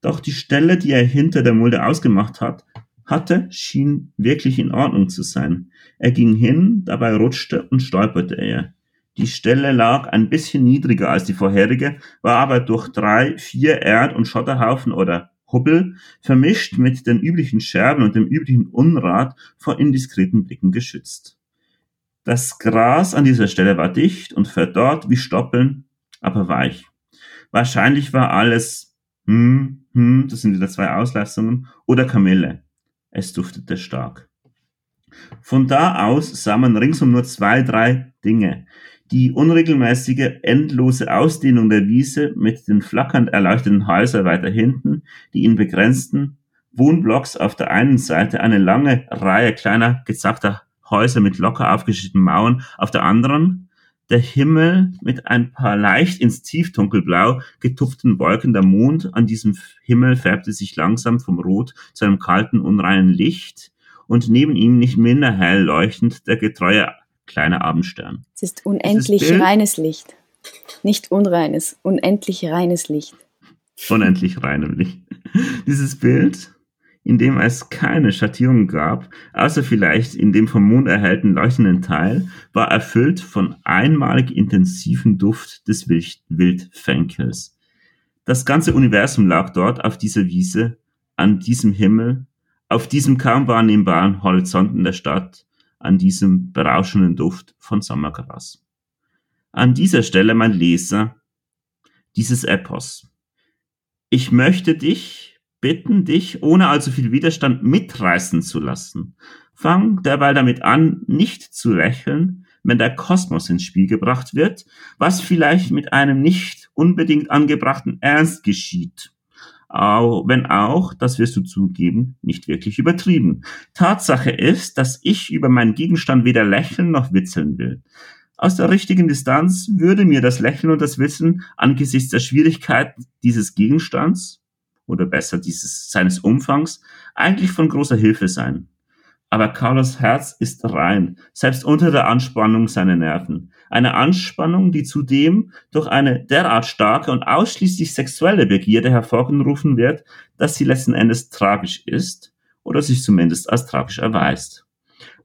Doch die Stelle, die er hinter der Mulde ausgemacht hat, hatte, schien wirklich in Ordnung zu sein. Er ging hin, dabei rutschte und stolperte er. Die Stelle lag ein bisschen niedriger als die vorherige, war aber durch drei, vier Erd- und Schotterhaufen oder Hubbel, vermischt mit den üblichen Scherben und dem üblichen Unrat vor indiskreten Blicken geschützt. Das Gras an dieser Stelle war dicht und verdorrt wie Stoppeln, aber weich. Wahrscheinlich war alles, hm, hm, das sind wieder zwei Auslassungen, oder Kamille. Es duftete stark. Von da aus sah man ringsum nur zwei, drei Dinge. Die unregelmäßige, endlose Ausdehnung der Wiese mit den flackernd erleuchteten Häusern weiter hinten, die in begrenzten Wohnblocks auf der einen Seite eine lange Reihe kleiner, gezackter Häuser mit locker aufgeschnittenen Mauern auf der anderen, der Himmel mit ein paar leicht ins Tiefdunkelblau getupften Wolken, der Mond an diesem Himmel färbte sich langsam vom Rot zu einem kalten, unreinen Licht, und neben ihm nicht minder hell leuchtend der getreue kleiner Abendstern. Es ist unendlich reines Licht. Nicht unreines, unendlich reines Licht. Unendlich reines Licht. Dieses Bild, in dem es keine Schattierung gab, außer vielleicht in dem vom Mond erhellten leuchtenden Teil, war erfüllt von einmalig intensiven Duft des Wildfenkels. Das ganze Universum lag dort auf dieser Wiese, an diesem Himmel, auf diesem kaum wahrnehmbaren Horizonten der Stadt, an diesem berauschenden Duft von Sommergras. An dieser Stelle, mein Leser, dieses Epos. Ich möchte dich bitten, dich ohne allzu viel Widerstand mitreißen zu lassen. Fang derweil damit an, nicht zu lächeln, wenn der Kosmos ins Spiel gebracht wird, was vielleicht mit einem nicht unbedingt angebrachten Ernst geschieht auch, wenn auch, das wirst du zugeben, nicht wirklich übertrieben. Tatsache ist, dass ich über meinen Gegenstand weder lächeln noch witzeln will. Aus der richtigen Distanz würde mir das Lächeln und das Witzeln angesichts der Schwierigkeit dieses Gegenstands oder besser dieses seines Umfangs eigentlich von großer Hilfe sein. Aber Carlos Herz ist rein, selbst unter der Anspannung seiner Nerven. Eine Anspannung, die zudem durch eine derart starke und ausschließlich sexuelle Begierde hervorgerufen wird, dass sie letzten Endes tragisch ist oder sich zumindest als tragisch erweist.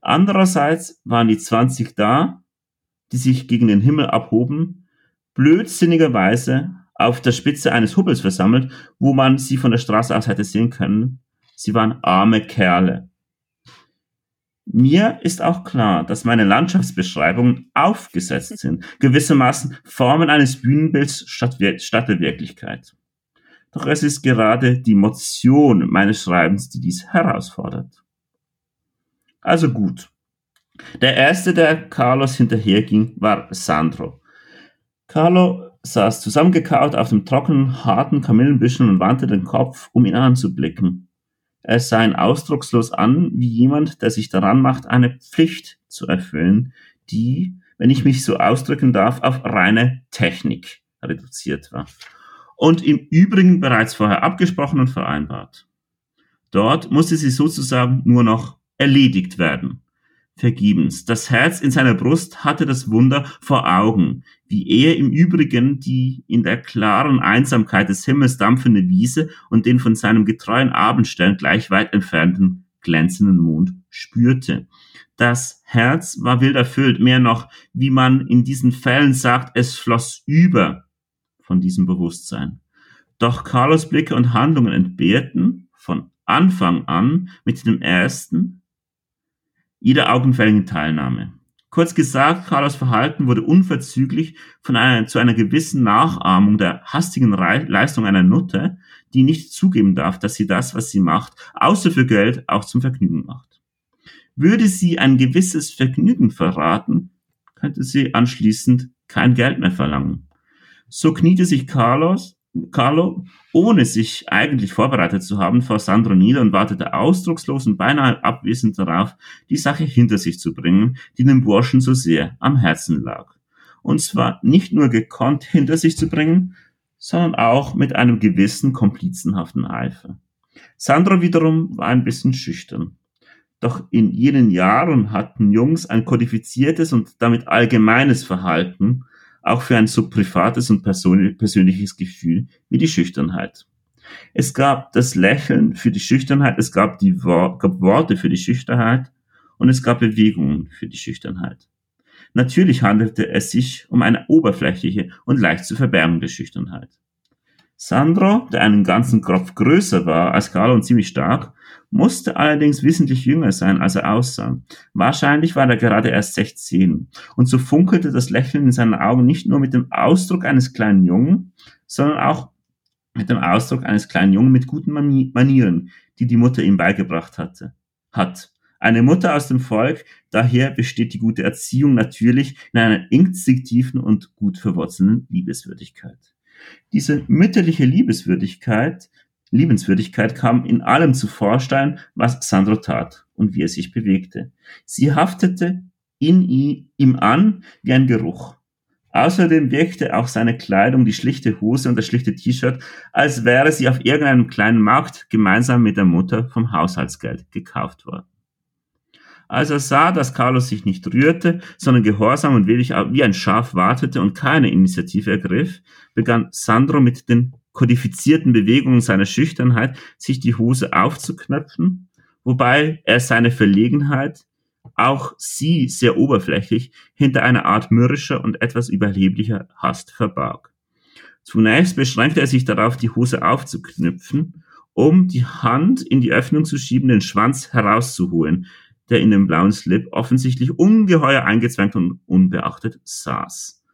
Andererseits waren die 20 da, die sich gegen den Himmel abhoben, blödsinnigerweise auf der Spitze eines Hubbels versammelt, wo man sie von der Straße aus hätte sehen können. Sie waren arme Kerle mir ist auch klar, dass meine Landschaftsbeschreibungen aufgesetzt sind, gewissermaßen Formen eines Bühnenbilds statt, statt der Wirklichkeit. Doch es ist gerade die Motion meines Schreibens, die dies herausfordert. Also gut. Der erste, der Carlos hinterherging, war Sandro. Carlo saß zusammengekaut auf dem trockenen, harten Kamillenbüschel und wandte den Kopf, um ihn anzublicken. Er sah ihn ausdruckslos an, wie jemand, der sich daran macht, eine Pflicht zu erfüllen, die, wenn ich mich so ausdrücken darf, auf reine Technik reduziert war. Und im Übrigen bereits vorher abgesprochen und vereinbart. Dort musste sie sozusagen nur noch erledigt werden vergebens. Das Herz in seiner Brust hatte das Wunder vor Augen, wie er im Übrigen die in der klaren Einsamkeit des Himmels dampfende Wiese und den von seinem getreuen Abendstern gleich weit entfernten glänzenden Mond spürte. Das Herz war wild erfüllt, mehr noch, wie man in diesen Fällen sagt, es floss über von diesem Bewusstsein. Doch Carlos Blicke und Handlungen entbehrten von Anfang an mit dem ersten jeder augenfälligen Teilnahme. Kurz gesagt, Carlos Verhalten wurde unverzüglich von einer, zu einer gewissen Nachahmung der hastigen Re Leistung einer Nutte, die nicht zugeben darf, dass sie das, was sie macht, außer für Geld auch zum Vergnügen macht. Würde sie ein gewisses Vergnügen verraten, könnte sie anschließend kein Geld mehr verlangen. So kniete sich Carlos, Carlo, ohne sich eigentlich vorbereitet zu haben, vor Sandro nieder und wartete ausdruckslos und beinahe abwesend darauf, die Sache hinter sich zu bringen, die dem Burschen so sehr am Herzen lag. Und zwar nicht nur gekonnt hinter sich zu bringen, sondern auch mit einem gewissen komplizenhaften Eifer. Sandro wiederum war ein bisschen schüchtern. Doch in jenen Jahren hatten Jungs ein kodifiziertes und damit allgemeines Verhalten, auch für ein so privates und persönliches Gefühl wie die Schüchternheit. Es gab das Lächeln für die Schüchternheit, es gab, die gab Worte für die Schüchternheit und es gab Bewegungen für die Schüchternheit. Natürlich handelte es sich um eine oberflächliche und leicht zu verbergende Schüchternheit. Sandro, der einen ganzen Kopf größer war als Carlo und ziemlich stark, musste allerdings wesentlich jünger sein, als er aussah. Wahrscheinlich war er gerade erst 16. Und so funkelte das Lächeln in seinen Augen nicht nur mit dem Ausdruck eines kleinen Jungen, sondern auch mit dem Ausdruck eines kleinen Jungen mit guten Manieren, die die Mutter ihm beigebracht hatte, hat. Eine Mutter aus dem Volk, daher besteht die gute Erziehung natürlich in einer instinktiven und gut verwurzelten Liebeswürdigkeit. Diese mütterliche Liebeswürdigkeit, Liebenswürdigkeit kam in allem zu Vorstein, was Sandro tat und wie er sich bewegte. Sie haftete in ihm an wie ein Geruch. Außerdem wirkte auch seine Kleidung, die schlichte Hose und das schlichte T-Shirt, als wäre sie auf irgendeinem kleinen Markt gemeinsam mit der Mutter vom Haushaltsgeld gekauft worden. Als er sah, dass Carlos sich nicht rührte, sondern gehorsam und willig wie ein Schaf wartete und keine Initiative ergriff, begann Sandro mit den kodifizierten Bewegungen seiner Schüchternheit, sich die Hose aufzuknöpfen, wobei er seine Verlegenheit, auch sie sehr oberflächlich, hinter einer Art mürrischer und etwas überheblicher Hast verbarg. Zunächst beschränkte er sich darauf, die Hose aufzuknüpfen, um die Hand in die Öffnung zu schieben, den Schwanz herauszuholen, der in dem blauen Slip offensichtlich ungeheuer eingezwängt und unbeachtet saß.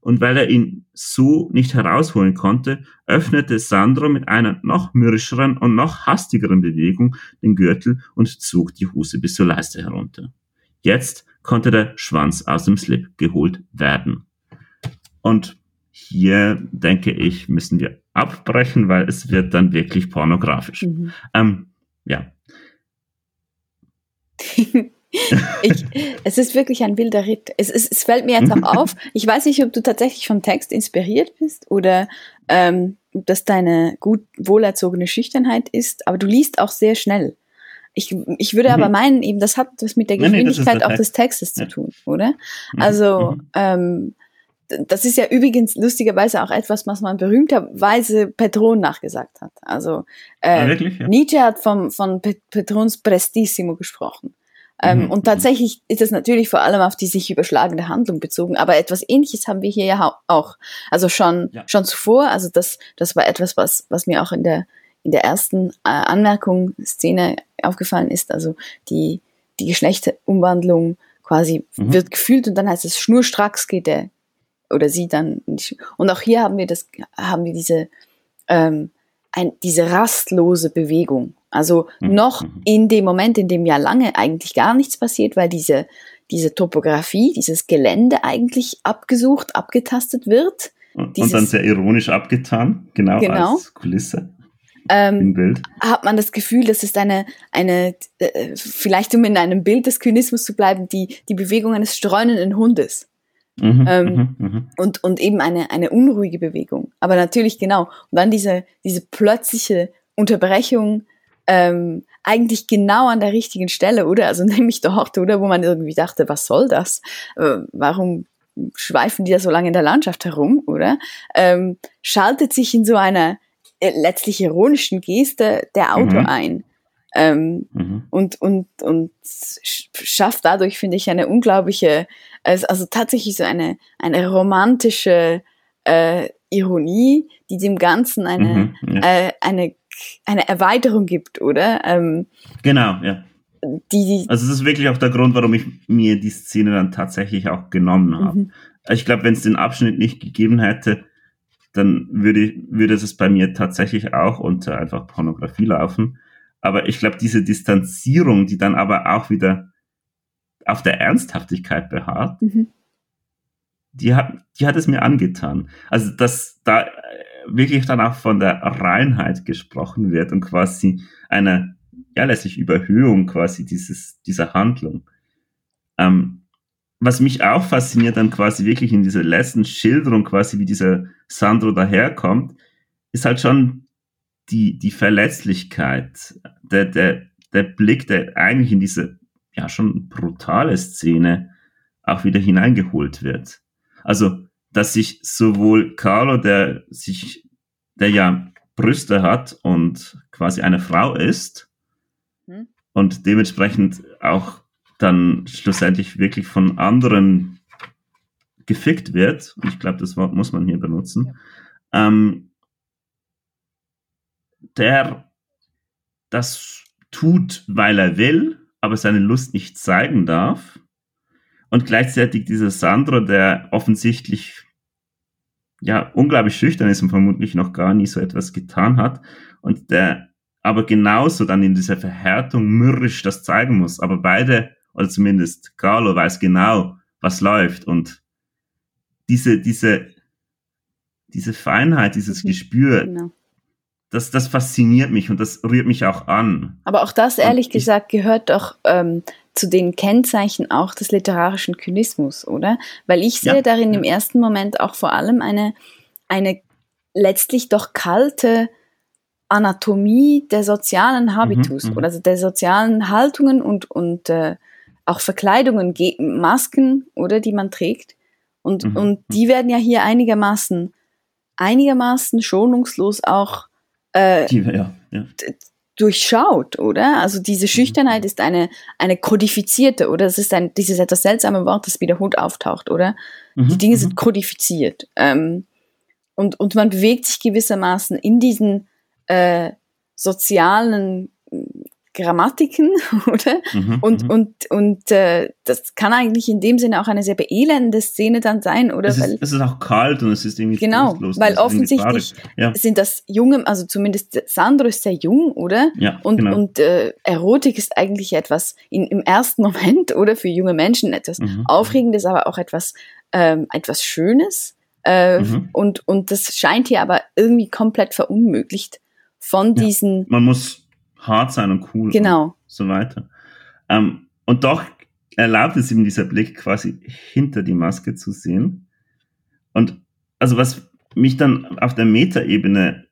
Und weil er ihn so nicht herausholen konnte, öffnete Sandro mit einer noch mürrischeren und noch hastigeren Bewegung den Gürtel und zog die Hose bis zur Leiste herunter. Jetzt konnte der Schwanz aus dem Slip geholt werden. Und hier denke ich, müssen wir abbrechen, weil es wird dann wirklich pornografisch. Mhm. Ähm, ja, ich, es ist wirklich ein wilder Ritt. Es, es, es fällt mir jetzt auch auf. Ich weiß nicht, ob du tatsächlich vom Text inspiriert bist oder ähm, dass deine gut wohlerzogene Schüchternheit ist, aber du liest auch sehr schnell. Ich, ich würde mhm. aber meinen, eben, das hat das mit der Geschwindigkeit nee, nee, auch des Textes ja. zu tun, oder? Mhm. Also, mhm. ähm, das ist ja übrigens lustigerweise auch etwas, was man berühmterweise Petron nachgesagt hat. Also äh, ah, wirklich, ja. Nietzsche hat vom, von Petrons Prestissimo gesprochen. Ähm, mhm. Und tatsächlich ist es natürlich vor allem auf die sich überschlagende Handlung bezogen, aber etwas ähnliches haben wir hier ja auch. Also schon, ja. schon zuvor, also das, das war etwas, was, was mir auch in der, in der ersten äh, Anmerkung, Szene aufgefallen ist. Also die, die Geschlechterumwandlung quasi mhm. wird gefühlt und dann heißt es schnurstracks geht der, oder sie dann nicht. Und auch hier haben wir das, haben wir diese, ähm, ein, diese rastlose Bewegung. Also mhm. noch mhm. in dem Moment, in dem ja lange eigentlich gar nichts passiert, weil diese, diese Topografie, dieses Gelände eigentlich abgesucht, abgetastet wird. Und, dieses, und dann sehr ironisch abgetan, genau, genau. als Kulisse. Ähm, hat man das Gefühl, das ist eine, eine äh, vielleicht um in einem Bild des Kynismus zu bleiben, die, die Bewegung eines streunenden Hundes. Mhm, ähm, mhm, mhm. und, und eben eine, eine unruhige Bewegung. Aber natürlich genau. Und dann diese, diese plötzliche Unterbrechung, ähm, eigentlich genau an der richtigen Stelle, oder? Also nämlich dort, oder? Wo man irgendwie dachte, was soll das? Äh, warum schweifen die da so lange in der Landschaft herum, oder? Ähm, schaltet sich in so einer äh, letztlich ironischen Geste der Autor mhm. ein. Ähm, mhm. und, und, und schafft dadurch, finde ich, eine unglaubliche, also, tatsächlich so eine, eine romantische äh, Ironie, die dem Ganzen eine, mhm, ja. äh, eine, eine Erweiterung gibt, oder? Ähm, genau, ja. Die, die, also das ist wirklich auch der Grund, warum ich mir die Szene dann tatsächlich auch genommen habe. Mhm. Ich glaube, wenn es den Abschnitt nicht gegeben hätte, dann würde, würde es bei mir tatsächlich auch unter einfach Pornografie laufen. Aber ich glaube, diese Distanzierung, die dann aber auch wieder auf der Ernsthaftigkeit beharrt, mhm. die, hat, die hat es mir angetan. Also, dass da wirklich dann auch von der Reinheit gesprochen wird und quasi eine, ja, letztlich Überhöhung quasi dieses, dieser Handlung. Ähm, was mich auch fasziniert dann quasi wirklich in dieser letzten Schilderung quasi, wie dieser Sandro daherkommt, ist halt schon die, die Verletzlichkeit, der, der, der Blick, der eigentlich in diese ja schon brutale Szene auch wieder hineingeholt wird. Also, dass sich sowohl Carlo, der sich, der ja Brüste hat und quasi eine Frau ist hm. und dementsprechend auch dann schlussendlich wirklich von anderen gefickt wird, ich glaube, das Wort muss man hier benutzen, ja. ähm, der das tut, weil er will, aber seine Lust nicht zeigen darf. Und gleichzeitig dieser Sandro, der offensichtlich ja unglaublich schüchtern ist und vermutlich noch gar nie so etwas getan hat und der aber genauso dann in dieser Verhärtung mürrisch das zeigen muss. Aber beide, oder zumindest Carlo weiß genau, was läuft und diese, diese, diese Feinheit, dieses mhm. Gespür, genau das, das fasziniert mich und das rührt mich auch an. Aber auch das, ehrlich ich, gesagt, gehört doch ähm, zu den Kennzeichen auch des literarischen Kynismus, oder? Weil ich sehe ja, darin ja. im ersten Moment auch vor allem eine, eine letztlich doch kalte Anatomie der sozialen Habitus mhm, mhm. oder also der sozialen Haltungen und, und äh, auch Verkleidungen, Masken, oder, die man trägt. Und, mhm. und mhm. die werden ja hier einigermaßen, einigermaßen schonungslos auch äh, Die, ja, ja. durchschaut, oder? Also diese Schüchternheit mhm. ist eine, eine kodifizierte, oder es ist ein, dieses etwas seltsame Wort, das wiederholt auftaucht, oder? Mhm. Die Dinge sind mhm. kodifiziert. Ähm, und, und man bewegt sich gewissermaßen in diesen äh, sozialen Grammatiken, oder? Mhm, und mhm. und, und äh, das kann eigentlich in dem Sinne auch eine sehr beelende Szene dann sein, oder? Es ist, es ist auch kalt und es ist irgendwie Genau, weil offensichtlich ja. sind das junge, also zumindest Sandro ist sehr jung, oder? Ja, und genau. und äh, Erotik ist eigentlich etwas in, im ersten Moment, oder für junge Menschen etwas mhm. Aufregendes, aber auch etwas, ähm, etwas Schönes. Äh, mhm. und, und das scheint hier aber irgendwie komplett verunmöglicht von diesen. Ja, man muss hart sein und cool genau. und so weiter. Ähm, und doch erlaubt es ihm dieser Blick quasi hinter die Maske zu sehen. Und also was mich dann auf der Metaebene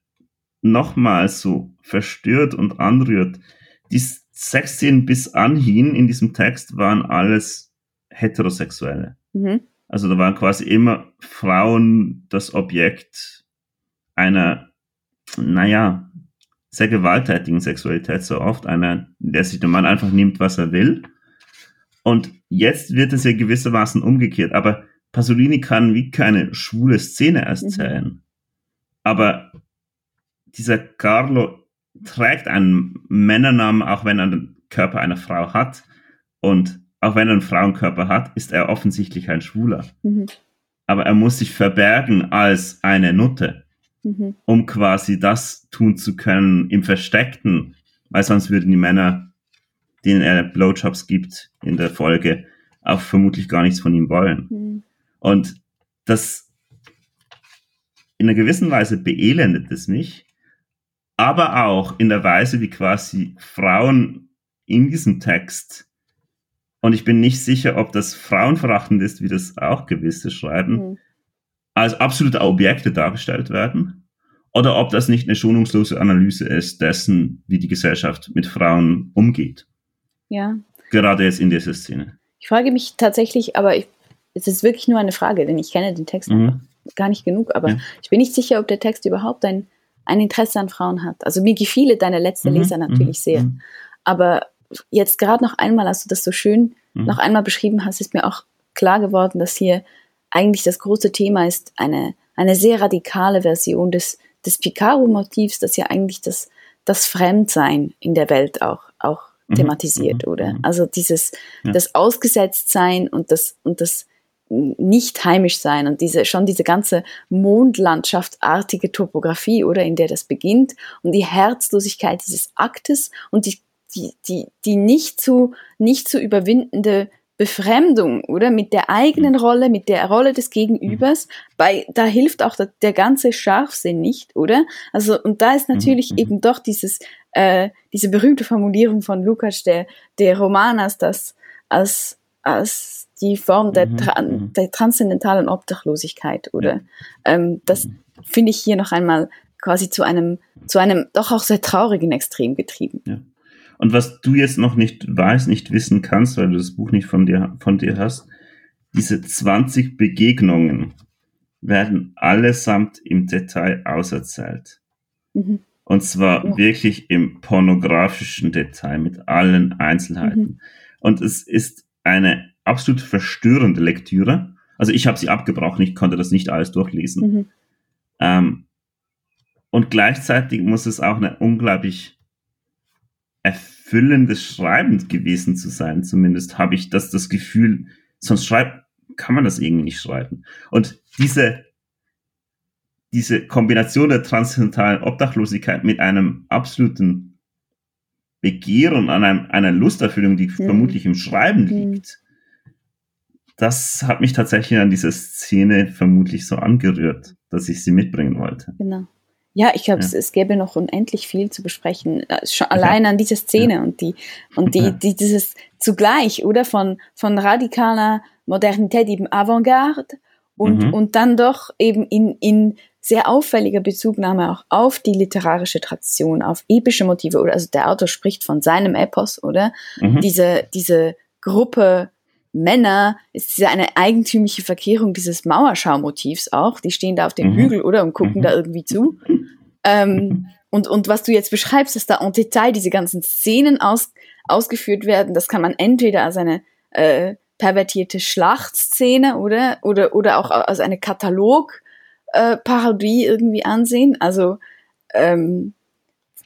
nochmal so verstört und anrührt, die Sexszenen bis anhin in diesem Text waren alles Heterosexuelle. Mhm. Also da waren quasi immer Frauen das Objekt einer, naja, sehr gewalttätigen Sexualität so oft, einer, der sich der Mann einfach nimmt, was er will. Und jetzt wird es ja gewissermaßen umgekehrt. Aber Pasolini kann wie keine schwule Szene erzählen. Mhm. Aber dieser Carlo trägt einen Männernamen, auch wenn er den Körper einer Frau hat. Und auch wenn er einen Frauenkörper hat, ist er offensichtlich ein Schwuler. Mhm. Aber er muss sich verbergen als eine Nutte mhm. um quasi das tun zu können im Versteckten, weil sonst würden die Männer, denen er Blowjobs gibt in der Folge, auch vermutlich gar nichts von ihm wollen. Mhm. Und das in einer gewissen Weise beelendet es mich, aber auch in der Weise, wie quasi Frauen in diesem Text und ich bin nicht sicher, ob das frauenverachtend ist, wie das auch gewisse schreiben, mhm als absolute Objekte dargestellt werden oder ob das nicht eine schonungslose Analyse ist dessen, wie die Gesellschaft mit Frauen umgeht. Ja. Gerade jetzt in dieser Szene. Ich frage mich tatsächlich, aber ich, es ist wirklich nur eine Frage, denn ich kenne den Text mhm. gar nicht genug, aber ja. ich bin nicht sicher, ob der Text überhaupt ein, ein Interesse an Frauen hat. Also mir gefiele deine letzte mhm. Leser natürlich mhm. sehr. Mhm. Aber jetzt gerade noch einmal, als du das so schön mhm. noch einmal beschrieben hast, ist mir auch klar geworden, dass hier eigentlich das große Thema ist eine, eine sehr radikale Version des, des Picaro-Motivs, das ja eigentlich das, das Fremdsein in der Welt auch, auch mhm. thematisiert, mhm. oder? Mhm. Also dieses, ja. das Ausgesetztsein und das, und das nicht heimisch sein und diese, schon diese ganze mondlandschaftartige Topografie, oder, in der das beginnt und die Herzlosigkeit dieses Aktes und die, die, die, die nicht zu, nicht zu überwindende Befremdung, oder? Mit der eigenen Rolle, mit der Rolle des Gegenübers. Bei, da hilft auch der, der ganze Scharfsinn nicht, oder? Also, und da ist natürlich mhm. eben doch dieses, äh, diese berühmte Formulierung von Lukas, der, der Roman als das, als, als die Form der, mhm, Tra mhm. der transzendentalen Obdachlosigkeit, oder? Ja. Ähm, das mhm. finde ich hier noch einmal quasi zu einem, zu einem doch auch sehr traurigen Extrem getrieben. Ja. Und was du jetzt noch nicht weißt, nicht wissen kannst, weil du das Buch nicht von dir, von dir hast, diese 20 Begegnungen werden allesamt im Detail auserzählt. Mhm. Und zwar ja. wirklich im pornografischen Detail mit allen Einzelheiten. Mhm. Und es ist eine absolut verstörende Lektüre. Also ich habe sie abgebrochen, ich konnte das nicht alles durchlesen. Mhm. Ähm, und gleichzeitig muss es auch eine unglaublich erfüllendes Schreiben gewesen zu sein. Zumindest habe ich das, das Gefühl, sonst schreibt, kann man das irgendwie nicht schreiben. Und diese, diese Kombination der transzendentalen Obdachlosigkeit mit einem absoluten Begehren an einem, einer Lusterfüllung, die mhm. vermutlich im Schreiben mhm. liegt, das hat mich tatsächlich an dieser Szene vermutlich so angerührt, dass ich sie mitbringen wollte. Genau. Ja, ich glaube, ja. es, es, gäbe noch unendlich viel zu besprechen, äh, schon allein an dieser Szene ja. und die und die, die dieses zugleich oder von von radikaler Modernität eben Avantgarde und mhm. und dann doch eben in in sehr auffälliger Bezugnahme auch auf die literarische Tradition, auf epische Motive oder also der Autor spricht von seinem Epos, oder? Mhm. Diese diese Gruppe Männer ist ja eine eigentümliche Verkehrung dieses Mauerschaumotivs auch. Die stehen da auf dem mhm. Hügel, oder? Und gucken mhm. da irgendwie zu. Ähm, und, und was du jetzt beschreibst, dass da en Detail diese ganzen Szenen aus, ausgeführt werden, das kann man entweder als eine äh, pervertierte Schlachtszene, oder? Oder, oder auch als eine Katalog-Parodie äh, irgendwie ansehen. Also, ähm,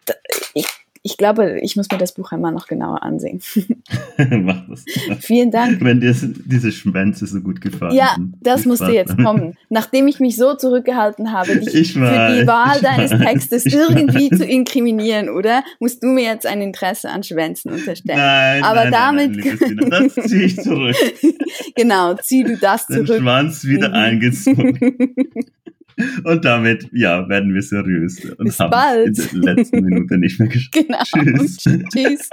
da, ich ich glaube, ich muss mir das Buch einmal noch genauer ansehen. Mach das. Vielen Dank. Wenn dir diese Schwänze so gut gefallen. Ja, das musste jetzt kommen. Nachdem ich mich so zurückgehalten habe, dich für die Wahl deines Textes irgendwie zu inkriminieren, oder? Musst du mir jetzt ein Interesse an Schwänzen unterstellen. Nein, Aber nein, damit. Nein, nein, das ziehe ich zurück. genau, zieh du das Den zurück. Schwanz wieder mhm. eingezogen. Und damit, ja, werden wir seriös und Bis haben bald. in der letzten Minute nicht mehr geschafft. Genau. Tschüss. Tschüss.